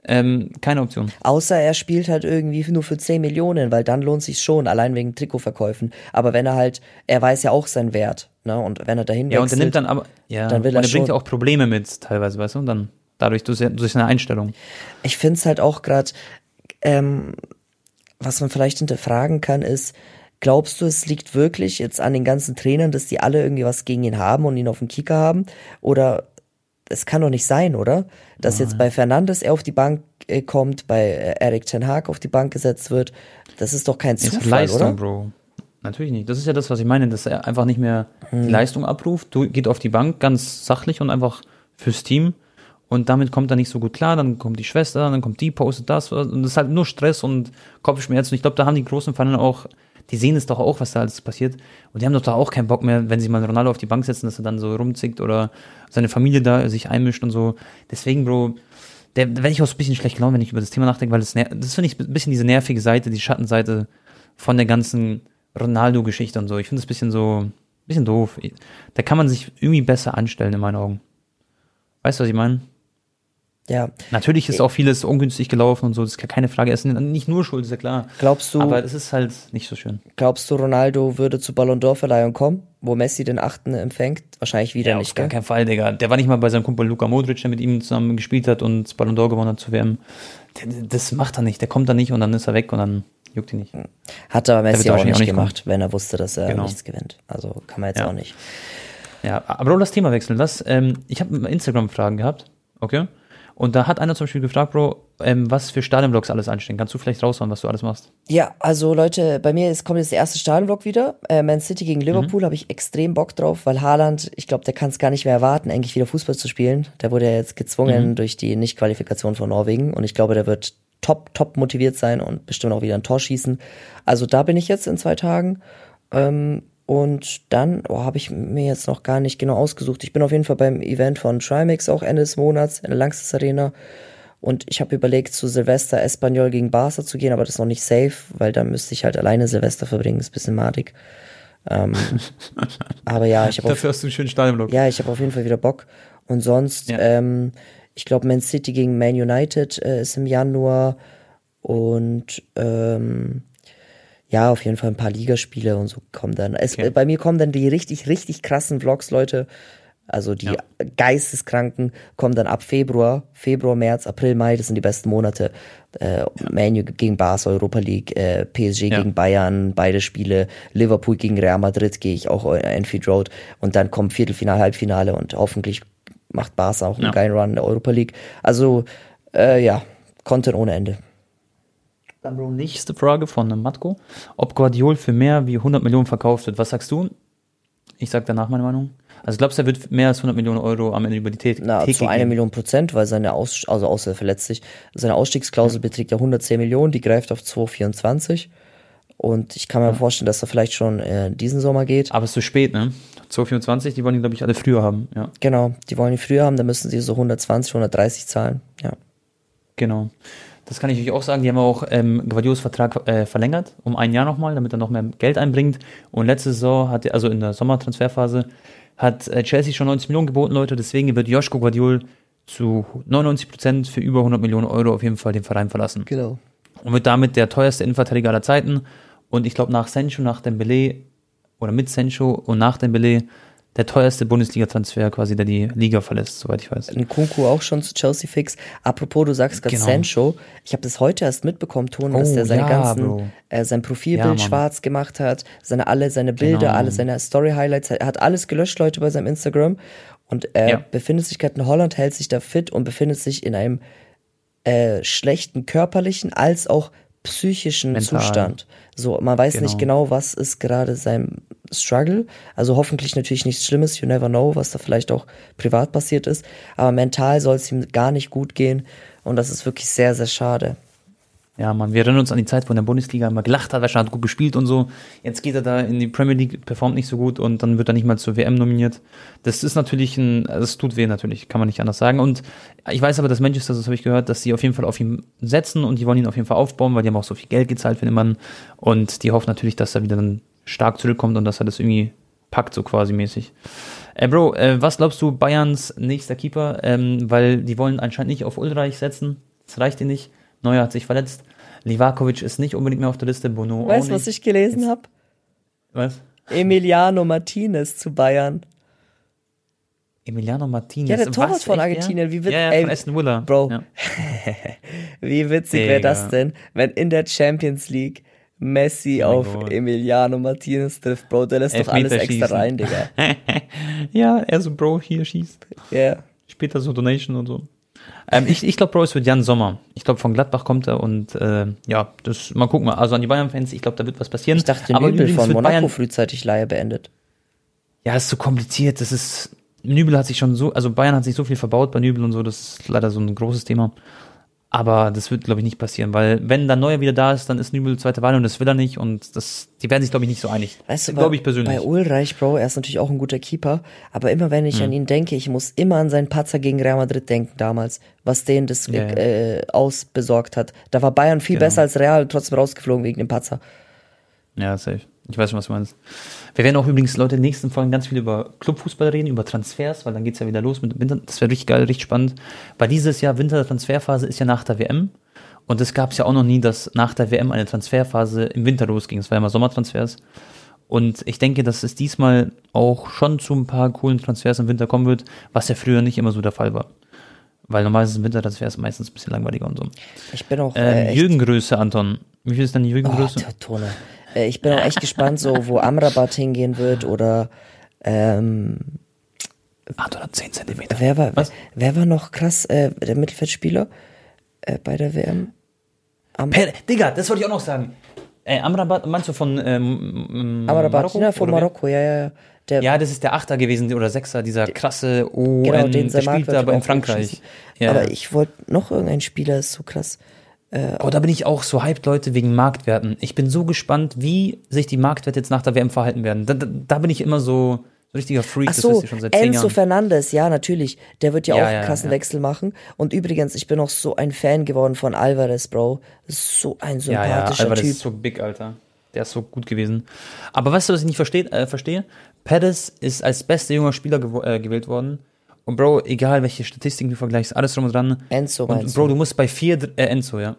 Speaker 1: Ähm, keine Option.
Speaker 2: Außer er spielt halt irgendwie nur für 10 Millionen, weil dann lohnt sich schon, allein wegen Trikotverkäufen. Aber wenn er halt, er weiß ja auch seinen Wert, ne? Und wenn er dahin
Speaker 1: Ja, und er nimmt dann aber, ja, dann will er, und er bringt ja auch Probleme mit, teilweise, weißt du? Und dann dadurch durch, durch seine Einstellung.
Speaker 2: Ich finde es halt auch gerade, ähm, was man vielleicht hinterfragen kann, ist, glaubst du, es liegt wirklich jetzt an den ganzen Trainern, dass die alle irgendwie was gegen ihn haben und ihn auf dem Kicker haben? Oder es kann doch nicht sein, oder? Dass Nein. jetzt bei Fernandes er auf die Bank äh, kommt, bei äh, Eric Ten Hag auf die Bank gesetzt wird. Das ist doch kein Zufall, ist Leistung, oder? Bro.
Speaker 1: Natürlich nicht. Das ist ja das, was ich meine, dass er einfach nicht mehr hm. die Leistung abruft, du, geht auf die Bank ganz sachlich und einfach fürs Team und damit kommt er nicht so gut klar, dann kommt die Schwester, dann kommt die, postet das und das ist halt nur Stress und Kopfschmerzen. Und ich glaube, da haben die großen Vereine auch die sehen es doch auch, was da alles passiert. Und die haben doch da auch keinen Bock mehr, wenn sie mal Ronaldo auf die Bank setzen, dass er dann so rumzickt oder seine Familie da sich einmischt und so. Deswegen, Bro, der, da werde ich auch ein bisschen schlecht gelaunt, wenn ich über das Thema nachdenke, weil das, das finde ich ein bisschen diese nervige Seite, die Schattenseite von der ganzen Ronaldo-Geschichte und so. Ich finde das ein bisschen so, ein bisschen doof. Da kann man sich irgendwie besser anstellen, in meinen Augen. Weißt du, was ich meine?
Speaker 2: Ja.
Speaker 1: Natürlich ist auch vieles ungünstig gelaufen und so, das ist keine Frage. Er ist nicht nur schuld, ist ja klar.
Speaker 2: Glaubst du.
Speaker 1: Aber es ist halt nicht so schön.
Speaker 2: Glaubst du, Ronaldo würde zur Ballon d'Or-Verleihung kommen, wo Messi den achten empfängt? Wahrscheinlich wieder ja, nicht,
Speaker 1: auf gar keinen Fall, Digga. Der war nicht mal bei seinem Kumpel Luka Modric, der mit ihm zusammen gespielt hat und Ballon d'Or gewonnen hat zu WM. Das macht er nicht. Der kommt da nicht und dann ist er weg und dann juckt ihn nicht.
Speaker 2: Hat aber Messi auch nicht, auch nicht gemacht, kommen. wenn er wusste, dass er genau. nichts gewinnt. Also kann man jetzt
Speaker 1: ja.
Speaker 2: auch nicht.
Speaker 1: Ja, aber das Thema wechseln. Das, ähm, ich habe Instagram-Fragen gehabt. Okay. Und da hat einer zum Beispiel gefragt, Bro, ähm, was für Stadionvlogs alles anstehen. Kannst du vielleicht raushauen, was du alles machst?
Speaker 2: Ja, also Leute, bei mir ist, kommt jetzt der erste Stadionvlog wieder. Äh, Man City gegen Liverpool mhm. habe ich extrem Bock drauf, weil Haaland, ich glaube, der kann es gar nicht mehr erwarten, eigentlich wieder Fußball zu spielen. Der wurde ja jetzt gezwungen mhm. durch die Nichtqualifikation von Norwegen und ich glaube, der wird top, top motiviert sein und bestimmt auch wieder ein Tor schießen. Also da bin ich jetzt in zwei Tagen. Ähm, und dann oh, habe ich mir jetzt noch gar nicht genau ausgesucht. Ich bin auf jeden Fall beim Event von Trimax auch Ende des Monats in der Langsys Arena. Und ich habe überlegt, zu Silvester Espanyol gegen Barca zu gehen, aber das ist noch nicht safe, weil da müsste ich halt alleine Silvester verbringen. Das ist ein bisschen madig. Ähm, aber ja, ich habe
Speaker 1: Dafür hast du einen schönen Stadionblock.
Speaker 2: Ja, ich habe auf jeden Fall wieder Bock. Und sonst, ja. ähm, ich glaube, Man City gegen Man United äh, ist im Januar. Und ähm, ja, auf jeden Fall ein paar Ligaspiele und so kommen dann. Es, okay. Bei mir kommen dann die richtig, richtig krassen Vlogs, Leute. Also die ja. Geisteskranken kommen dann ab Februar, Februar, März, April, Mai, das sind die besten Monate. Äh, ja. Manu gegen Barca, Europa League, äh, PSG ja. gegen Bayern, beide Spiele, Liverpool gegen Real Madrid gehe ich auch Enfield Road und dann kommt Viertelfinale, Halbfinale und hoffentlich macht Barca auch einen geilen Run in der Europa League. Also äh, ja, Content ohne Ende.
Speaker 1: Dann Bro, nächste Frage von Matko. Ob Guardiol für mehr wie 100 Millionen verkauft wird, was sagst du? Ich sag danach meine Meinung. Also glaubst du, er wird mehr als 100 Millionen Euro am Ende über die Theke
Speaker 2: Na,
Speaker 1: Theke
Speaker 2: zu einer Million Prozent, weil seine Aus also außer verletzlich, seine Ausstiegsklausel ja. beträgt ja 110 Millionen, die greift auf 224. Und ich kann mir ja. vorstellen, dass er vielleicht schon äh, diesen Sommer geht.
Speaker 1: Aber es ist zu spät, ne? 224, die wollen die, glaube ich, alle früher haben, ja.
Speaker 2: Genau, die wollen die früher haben, dann müssen sie so 120, 130 zahlen, ja.
Speaker 1: Genau. Das kann ich euch auch sagen. Die haben auch ähm, Guardiols Vertrag äh, verlängert, um ein Jahr nochmal, damit er noch mehr Geld einbringt. Und letzte Saison hat er, also in der Sommertransferphase, hat äh, Chelsea schon 90 Millionen geboten, Leute. Deswegen wird Joschko Guardiol zu 99 Prozent für über 100 Millionen Euro auf jeden Fall den Verein verlassen.
Speaker 2: Genau.
Speaker 1: Und wird damit der teuerste Innenverteidiger aller Zeiten. Und ich glaube, nach Sancho, nach Dembele oder mit Sancho und nach Dembele der teuerste Bundesliga-Transfer quasi, der die Liga verlässt, soweit ich weiß.
Speaker 2: Ein Kunku auch schon zu Chelsea fix. Apropos, du sagst gerade genau. Sancho. Ich habe das heute erst mitbekommen, Ton, dass oh, der seine ja, ganzen, äh, sein Profilbild ja, schwarz gemacht hat, seine alle seine Bilder, genau. alle seine Story-Highlights, er hat alles gelöscht, Leute, bei seinem Instagram. Und er ja. befindet sich gerade in Holland, hält sich da fit und befindet sich in einem äh, schlechten körperlichen als auch psychischen Mental. Zustand. So, man weiß genau. nicht genau, was ist gerade sein Struggle. Also hoffentlich natürlich nichts Schlimmes, you never know, was da vielleicht auch privat passiert ist. Aber mental soll es ihm gar nicht gut gehen. Und das ist wirklich sehr, sehr schade.
Speaker 1: Ja, man, wir erinnern uns an die Zeit, wo in der Bundesliga immer gelacht hat, weil er hat gut gespielt und so. Jetzt geht er da in die Premier League, performt nicht so gut und dann wird er nicht mal zur WM nominiert. Das ist natürlich ein, das tut weh natürlich, kann man nicht anders sagen. Und ich weiß aber, dass Manchester, das habe ich gehört, dass sie auf jeden Fall auf ihn setzen und die wollen ihn auf jeden Fall aufbauen, weil die haben auch so viel Geld gezahlt für den Mann. Und die hoffen natürlich, dass er wieder dann stark zurückkommt und dass er das irgendwie packt, so quasi mäßig. Äh, Bro, äh, was glaubst du, Bayerns nächster Keeper? Ähm, weil die wollen anscheinend nicht auf Ulreich setzen. Das reicht ihnen nicht. Neuer hat sich verletzt. Livakovic ist nicht unbedingt mehr auf der Liste. Bono
Speaker 2: Weißt du, was ich gelesen habe?
Speaker 1: Was?
Speaker 2: Emiliano Martinez zu Bayern.
Speaker 1: Emiliano Martinez.
Speaker 2: Ja, der Torwart von Argentinien. Wie
Speaker 1: wird, ja, ja, ey, von Aston Villa.
Speaker 2: Bro,
Speaker 1: ja.
Speaker 2: wie witzig wäre das denn, wenn in der Champions League Messi oh auf Gott. Emiliano Martinez trifft, Bro, der lässt Elf doch alles Meter extra schießen. rein, Digga.
Speaker 1: ja, er so, Bro, hier schießt.
Speaker 2: Ja. Yeah.
Speaker 1: Später so Donation und so. Ähm, ich ich glaube, Bro, es wird Jan Sommer. Ich glaube, von Gladbach kommt er und äh, ja, das mal gucken. Also an die Bayern-Fans, ich glaube, da wird was passieren.
Speaker 2: Ich dachte, Aber Nübel von Monaco Bayern, frühzeitig Leihe beendet.
Speaker 1: Ja, ist so kompliziert. Das ist Nübel hat sich schon so, also Bayern hat sich so viel verbaut bei Nübel und so. Das ist leider so ein großes Thema. Aber das wird, glaube ich, nicht passieren, weil wenn dann Neuer wieder da ist, dann ist Nübel zweite Wahl und das will er nicht und das, die werden sich, glaube ich, nicht so einig.
Speaker 2: Weißt du, glaube ich persönlich. Bei Ulreich, Bro, er ist natürlich auch ein guter Keeper, aber immer wenn ich hm. an ihn denke, ich muss immer an seinen Patzer gegen Real Madrid denken damals, was den das ja, ja. Äh, ausbesorgt hat. Da war Bayern viel genau. besser als Real, trotzdem rausgeflogen wegen dem Patzer.
Speaker 1: Ja, safe. Ich weiß schon, was du meinst. Wir werden auch übrigens, Leute, in den nächsten Folgen ganz viel über Clubfußball reden, über Transfers, weil dann geht es ja wieder los mit dem Winter. Das wäre richtig geil, richtig spannend. Weil dieses Jahr Wintertransferphase ist ja nach der WM. Und es gab es ja auch noch nie, dass nach der WM eine Transferphase im Winter losging. Es war ja immer Sommertransfers. Und ich denke, dass es diesmal auch schon zu ein paar coolen Transfers im Winter kommen wird, was ja früher nicht immer so der Fall war. Weil normalerweise im Wintertransfers meistens ein bisschen langweiliger und so.
Speaker 2: Ich bin auch.
Speaker 1: Ähm, äh, Jürgen-Größe, Anton. Wie viel ist denn die Jürgen-Größe?
Speaker 2: Oh, Tone. Äh, ich bin auch echt gespannt, so wo Amrabat hingehen wird oder ähm,
Speaker 1: 810 Zentimeter.
Speaker 2: Wer war, Was? wer war noch krass, äh, der Mittelfeldspieler äh, bei der WM?
Speaker 1: Am per, Digga, das wollte ich auch noch sagen. Äh, Amrabat, meinst du von ähm,
Speaker 2: Amrabat, Marokko, ja, von Marokko, ja, ja.
Speaker 1: Der, ja, das ist der Achter gewesen oder Sechser, dieser krasse O, genau, den der spielt aber in Frankreich.
Speaker 2: Ja. Aber ich wollte noch irgendein Spieler, ist so krass.
Speaker 1: Oh, da bin ich auch so hyped, Leute, wegen Marktwerten. Ich bin so gespannt, wie sich die Marktwerte jetzt nach der WM verhalten werden. Da, da, da bin ich immer so, so richtiger Freak,
Speaker 2: Ach so, das schon seit Enzo. Fernandes, ja, natürlich. Der wird ja, ja auch ja, Kassenwechsel ja. machen. Und übrigens, ich bin auch so ein Fan geworden von Alvarez, Bro. So ein sympathischer ja, ja, Alvarez Typ. ist
Speaker 1: so big, Alter. Der ist so gut gewesen. Aber weißt du, was ich nicht verstehe? Äh, verstehe? Pettis ist als bester junger Spieler äh, gewählt worden. Und Bro, egal welche Statistiken du vergleichst, alles drum und dran.
Speaker 2: Enzo
Speaker 1: und Bro, du musst bei vier, äh, Enzo, ja.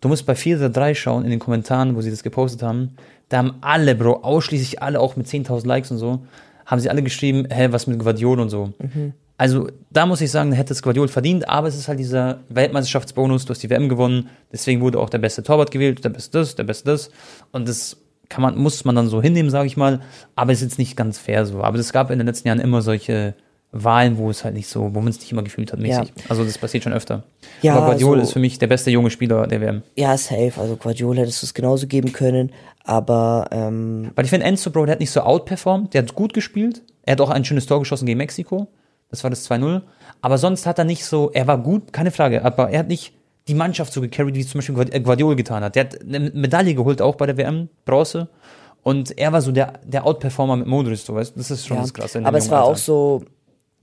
Speaker 1: Du musst bei vier oder drei schauen in den Kommentaren, wo sie das gepostet haben. Da haben alle, Bro, ausschließlich alle, auch mit 10.000 Likes und so, haben sie alle geschrieben, hä, was mit Guardiol und so. Mhm. Also, da muss ich sagen, hätte es Guardiol verdient, aber es ist halt dieser Weltmeisterschaftsbonus, du hast die WM gewonnen, deswegen wurde auch der beste Torwart gewählt, der beste das, der beste das. Und das kann man, muss man dann so hinnehmen, sage ich mal. Aber es ist jetzt nicht ganz fair so. Aber es gab in den letzten Jahren immer solche Wahlen, wo es halt nicht so, wo man es nicht immer gefühlt hat, mäßig. Ja. Also das passiert schon öfter. Ja, aber Guardiola also, ist für mich der beste junge Spieler der WM.
Speaker 2: Ja, safe. Also Guardiola hättest du es genauso geben können, aber ähm
Speaker 1: Weil ich finde, Enzo, Bro, der hat nicht so outperformed, der hat gut gespielt. Er hat auch ein schönes Tor geschossen gegen Mexiko. Das war das 2-0. Aber sonst hat er nicht so, er war gut, keine Frage, aber er hat nicht die Mannschaft so gecarried, wie zum Beispiel Guardiola getan hat. Der hat eine Medaille geholt, auch bei der WM, Bronze. Und er war so der, der Outperformer mit Modric, so weißt Das ist schon
Speaker 2: ja,
Speaker 1: das Krasse.
Speaker 2: Aber es war Alter. auch so,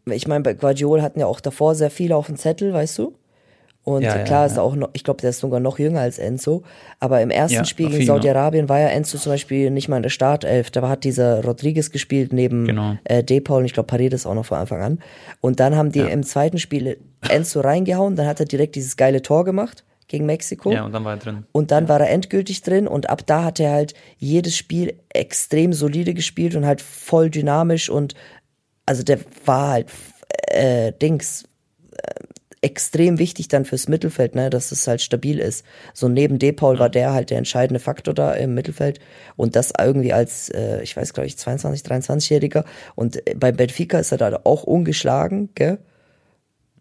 Speaker 2: ich meine, bei Guardiola hatten ja auch davor sehr viele auf dem Zettel, weißt du? Und ja, klar ja, ist auch noch, ich glaube, der ist sogar noch jünger als Enzo. Aber im ersten Spiel gegen Saudi-Arabien war ja Enzo zum Beispiel nicht mal in der Startelf. Da hat dieser Rodriguez gespielt neben genau. äh, Depol und ich glaube Paredes auch noch von Anfang an. Und dann haben die im zweiten Spiel Enzo reingehauen, dann hat er direkt dieses geile Tor gemacht gegen Mexiko.
Speaker 1: Ja, und dann war er drin.
Speaker 2: Und dann war er endgültig drin und ab da hat er halt jedes Spiel extrem solide gespielt und halt voll dynamisch und also der war halt äh, Dings äh, extrem wichtig dann fürs Mittelfeld, ne, dass es halt stabil ist. So neben D-Paul war der halt der entscheidende Faktor da im Mittelfeld und das irgendwie als, äh, ich weiß glaube ich, 22, 23-Jähriger und bei Benfica ist er da auch ungeschlagen, gell?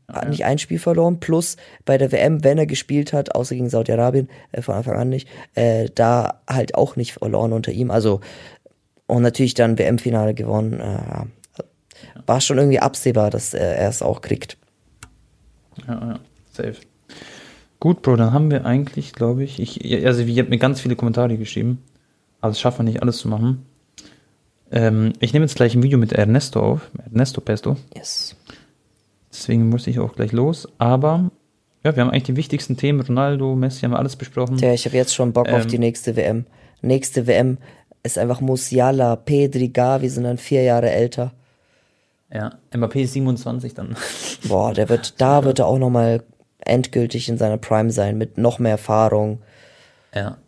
Speaker 2: Hat nicht ein Spiel verloren, plus bei der WM, wenn er gespielt hat, außer gegen Saudi-Arabien, äh, von Anfang an nicht, äh, da halt auch nicht verloren unter ihm. Also, und natürlich dann WM-Finale gewonnen. Äh, war schon irgendwie absehbar, dass er es auch kriegt.
Speaker 1: Ja, ja, safe. Gut, Bro, dann haben wir eigentlich, glaube ich, ich, also ihr habt mir ganz viele Kommentare geschrieben, aber es schaffen wir nicht alles zu machen. Ähm, ich nehme jetzt gleich ein Video mit Ernesto auf, Ernesto Pesto.
Speaker 2: Yes.
Speaker 1: Deswegen muss ich auch gleich los. Aber ja, wir haben eigentlich die wichtigsten Themen. Ronaldo, Messi haben wir alles besprochen.
Speaker 2: Ja, ich habe jetzt schon Bock ähm, auf die nächste WM. Nächste WM ist einfach Musiala, Pedri, Gavi sind dann vier Jahre älter.
Speaker 1: Ja, Mbappé ist 27 dann.
Speaker 2: Boah, der wird, da wird er auch nochmal endgültig in seiner Prime sein, mit noch mehr Erfahrung.
Speaker 1: Ja.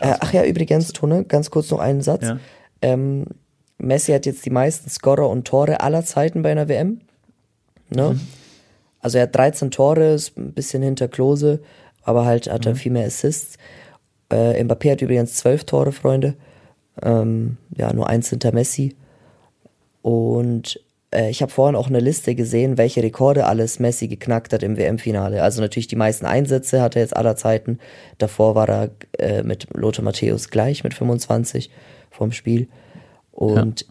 Speaker 2: Äh, ach ja, übrigens, Tone, ganz kurz noch einen Satz. Ja. Ähm, Messi hat jetzt die meisten Scorer und Tore aller Zeiten bei einer WM. Ne? Mhm. Also er hat 13 Tore, ist ein bisschen hinter Klose, aber halt hat er mhm. viel mehr Assists. Äh, Mbappé hat übrigens 12 Tore, Freunde. Ähm, ja, nur eins hinter Messi. Und äh, ich habe vorhin auch eine Liste gesehen, welche Rekorde alles Messi geknackt hat im WM-Finale. Also natürlich die meisten Einsätze hat er jetzt aller Zeiten. Davor war er äh, mit Lothar Matthäus gleich mit 25 vom Spiel. Und ja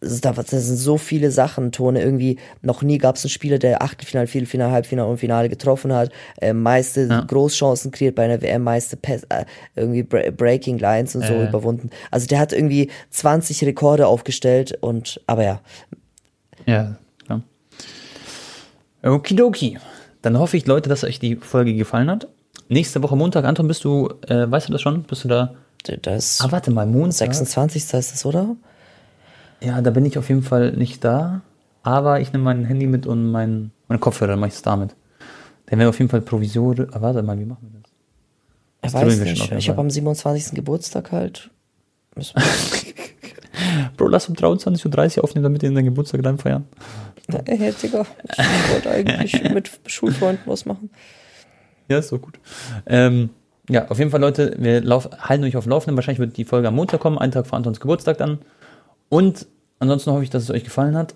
Speaker 2: das sind so viele Sachen, Tone. Irgendwie, noch nie gab es einen Spieler, der Achtelfinale, Viertelfinale, Halbfinale und Finale getroffen hat, äh, meiste ja. Großchancen kreiert bei einer WM, meiste Pass, äh, irgendwie Breaking Lines und so äh. überwunden. Also der hat irgendwie 20 Rekorde aufgestellt und, aber ja.
Speaker 1: Ja, klar. Okidoki. Dann hoffe ich, Leute, dass euch die Folge gefallen hat. Nächste Woche Montag, Anton, bist du, äh, weißt du das schon? Bist du da?
Speaker 2: Das
Speaker 1: ah, warte mal, Montag.
Speaker 2: 26. ist das, oder?
Speaker 1: Ja, da bin ich auf jeden Fall nicht da. Aber ich nehme mein Handy mit und mein, meine Kopfhörer, dann mache ich es damit. Dann wäre auf jeden Fall provisorisch. Ah, warte mal, wie machen wir das?
Speaker 2: das weiß nicht. Ich habe am 27. Geburtstag halt.
Speaker 1: Bro, lass um 23.30 Uhr aufnehmen, damit wir in deinen Geburtstag dann feiern.
Speaker 2: Hey, Digga, ich wollte eigentlich mit Schulfreunden was machen.
Speaker 1: Ja, ist so gut. Ähm, ja, auf jeden Fall, Leute, wir lauf, halten euch auf Laufenden. Wahrscheinlich wird die Folge am Montag kommen, einen Tag vor Antons Geburtstag dann. Und ansonsten hoffe ich, dass es euch gefallen hat.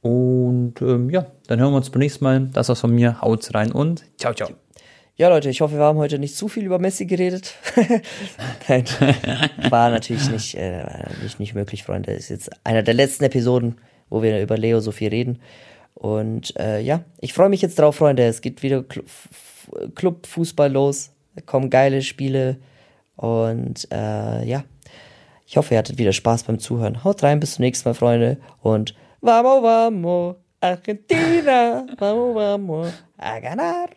Speaker 1: Und ähm, ja, dann hören wir uns beim nächsten Mal. Das war's von mir. Haut's rein und ciao, ciao.
Speaker 2: Ja, Leute, ich hoffe, wir haben heute nicht zu viel über Messi geredet. Nein, war natürlich nicht, äh, nicht, nicht möglich, Freunde. Ist jetzt einer der letzten Episoden, wo wir über Leo so viel reden. Und äh, ja, ich freue mich jetzt drauf, Freunde. Es geht wieder Clubfußball los. Da kommen geile Spiele. Und äh, ja, ich hoffe, ihr hattet wieder Spaß beim Zuhören. Haut rein, bis zum nächsten Mal, Freunde. Und vamos, vamos, Argentina, vamos, vamos, a ganar.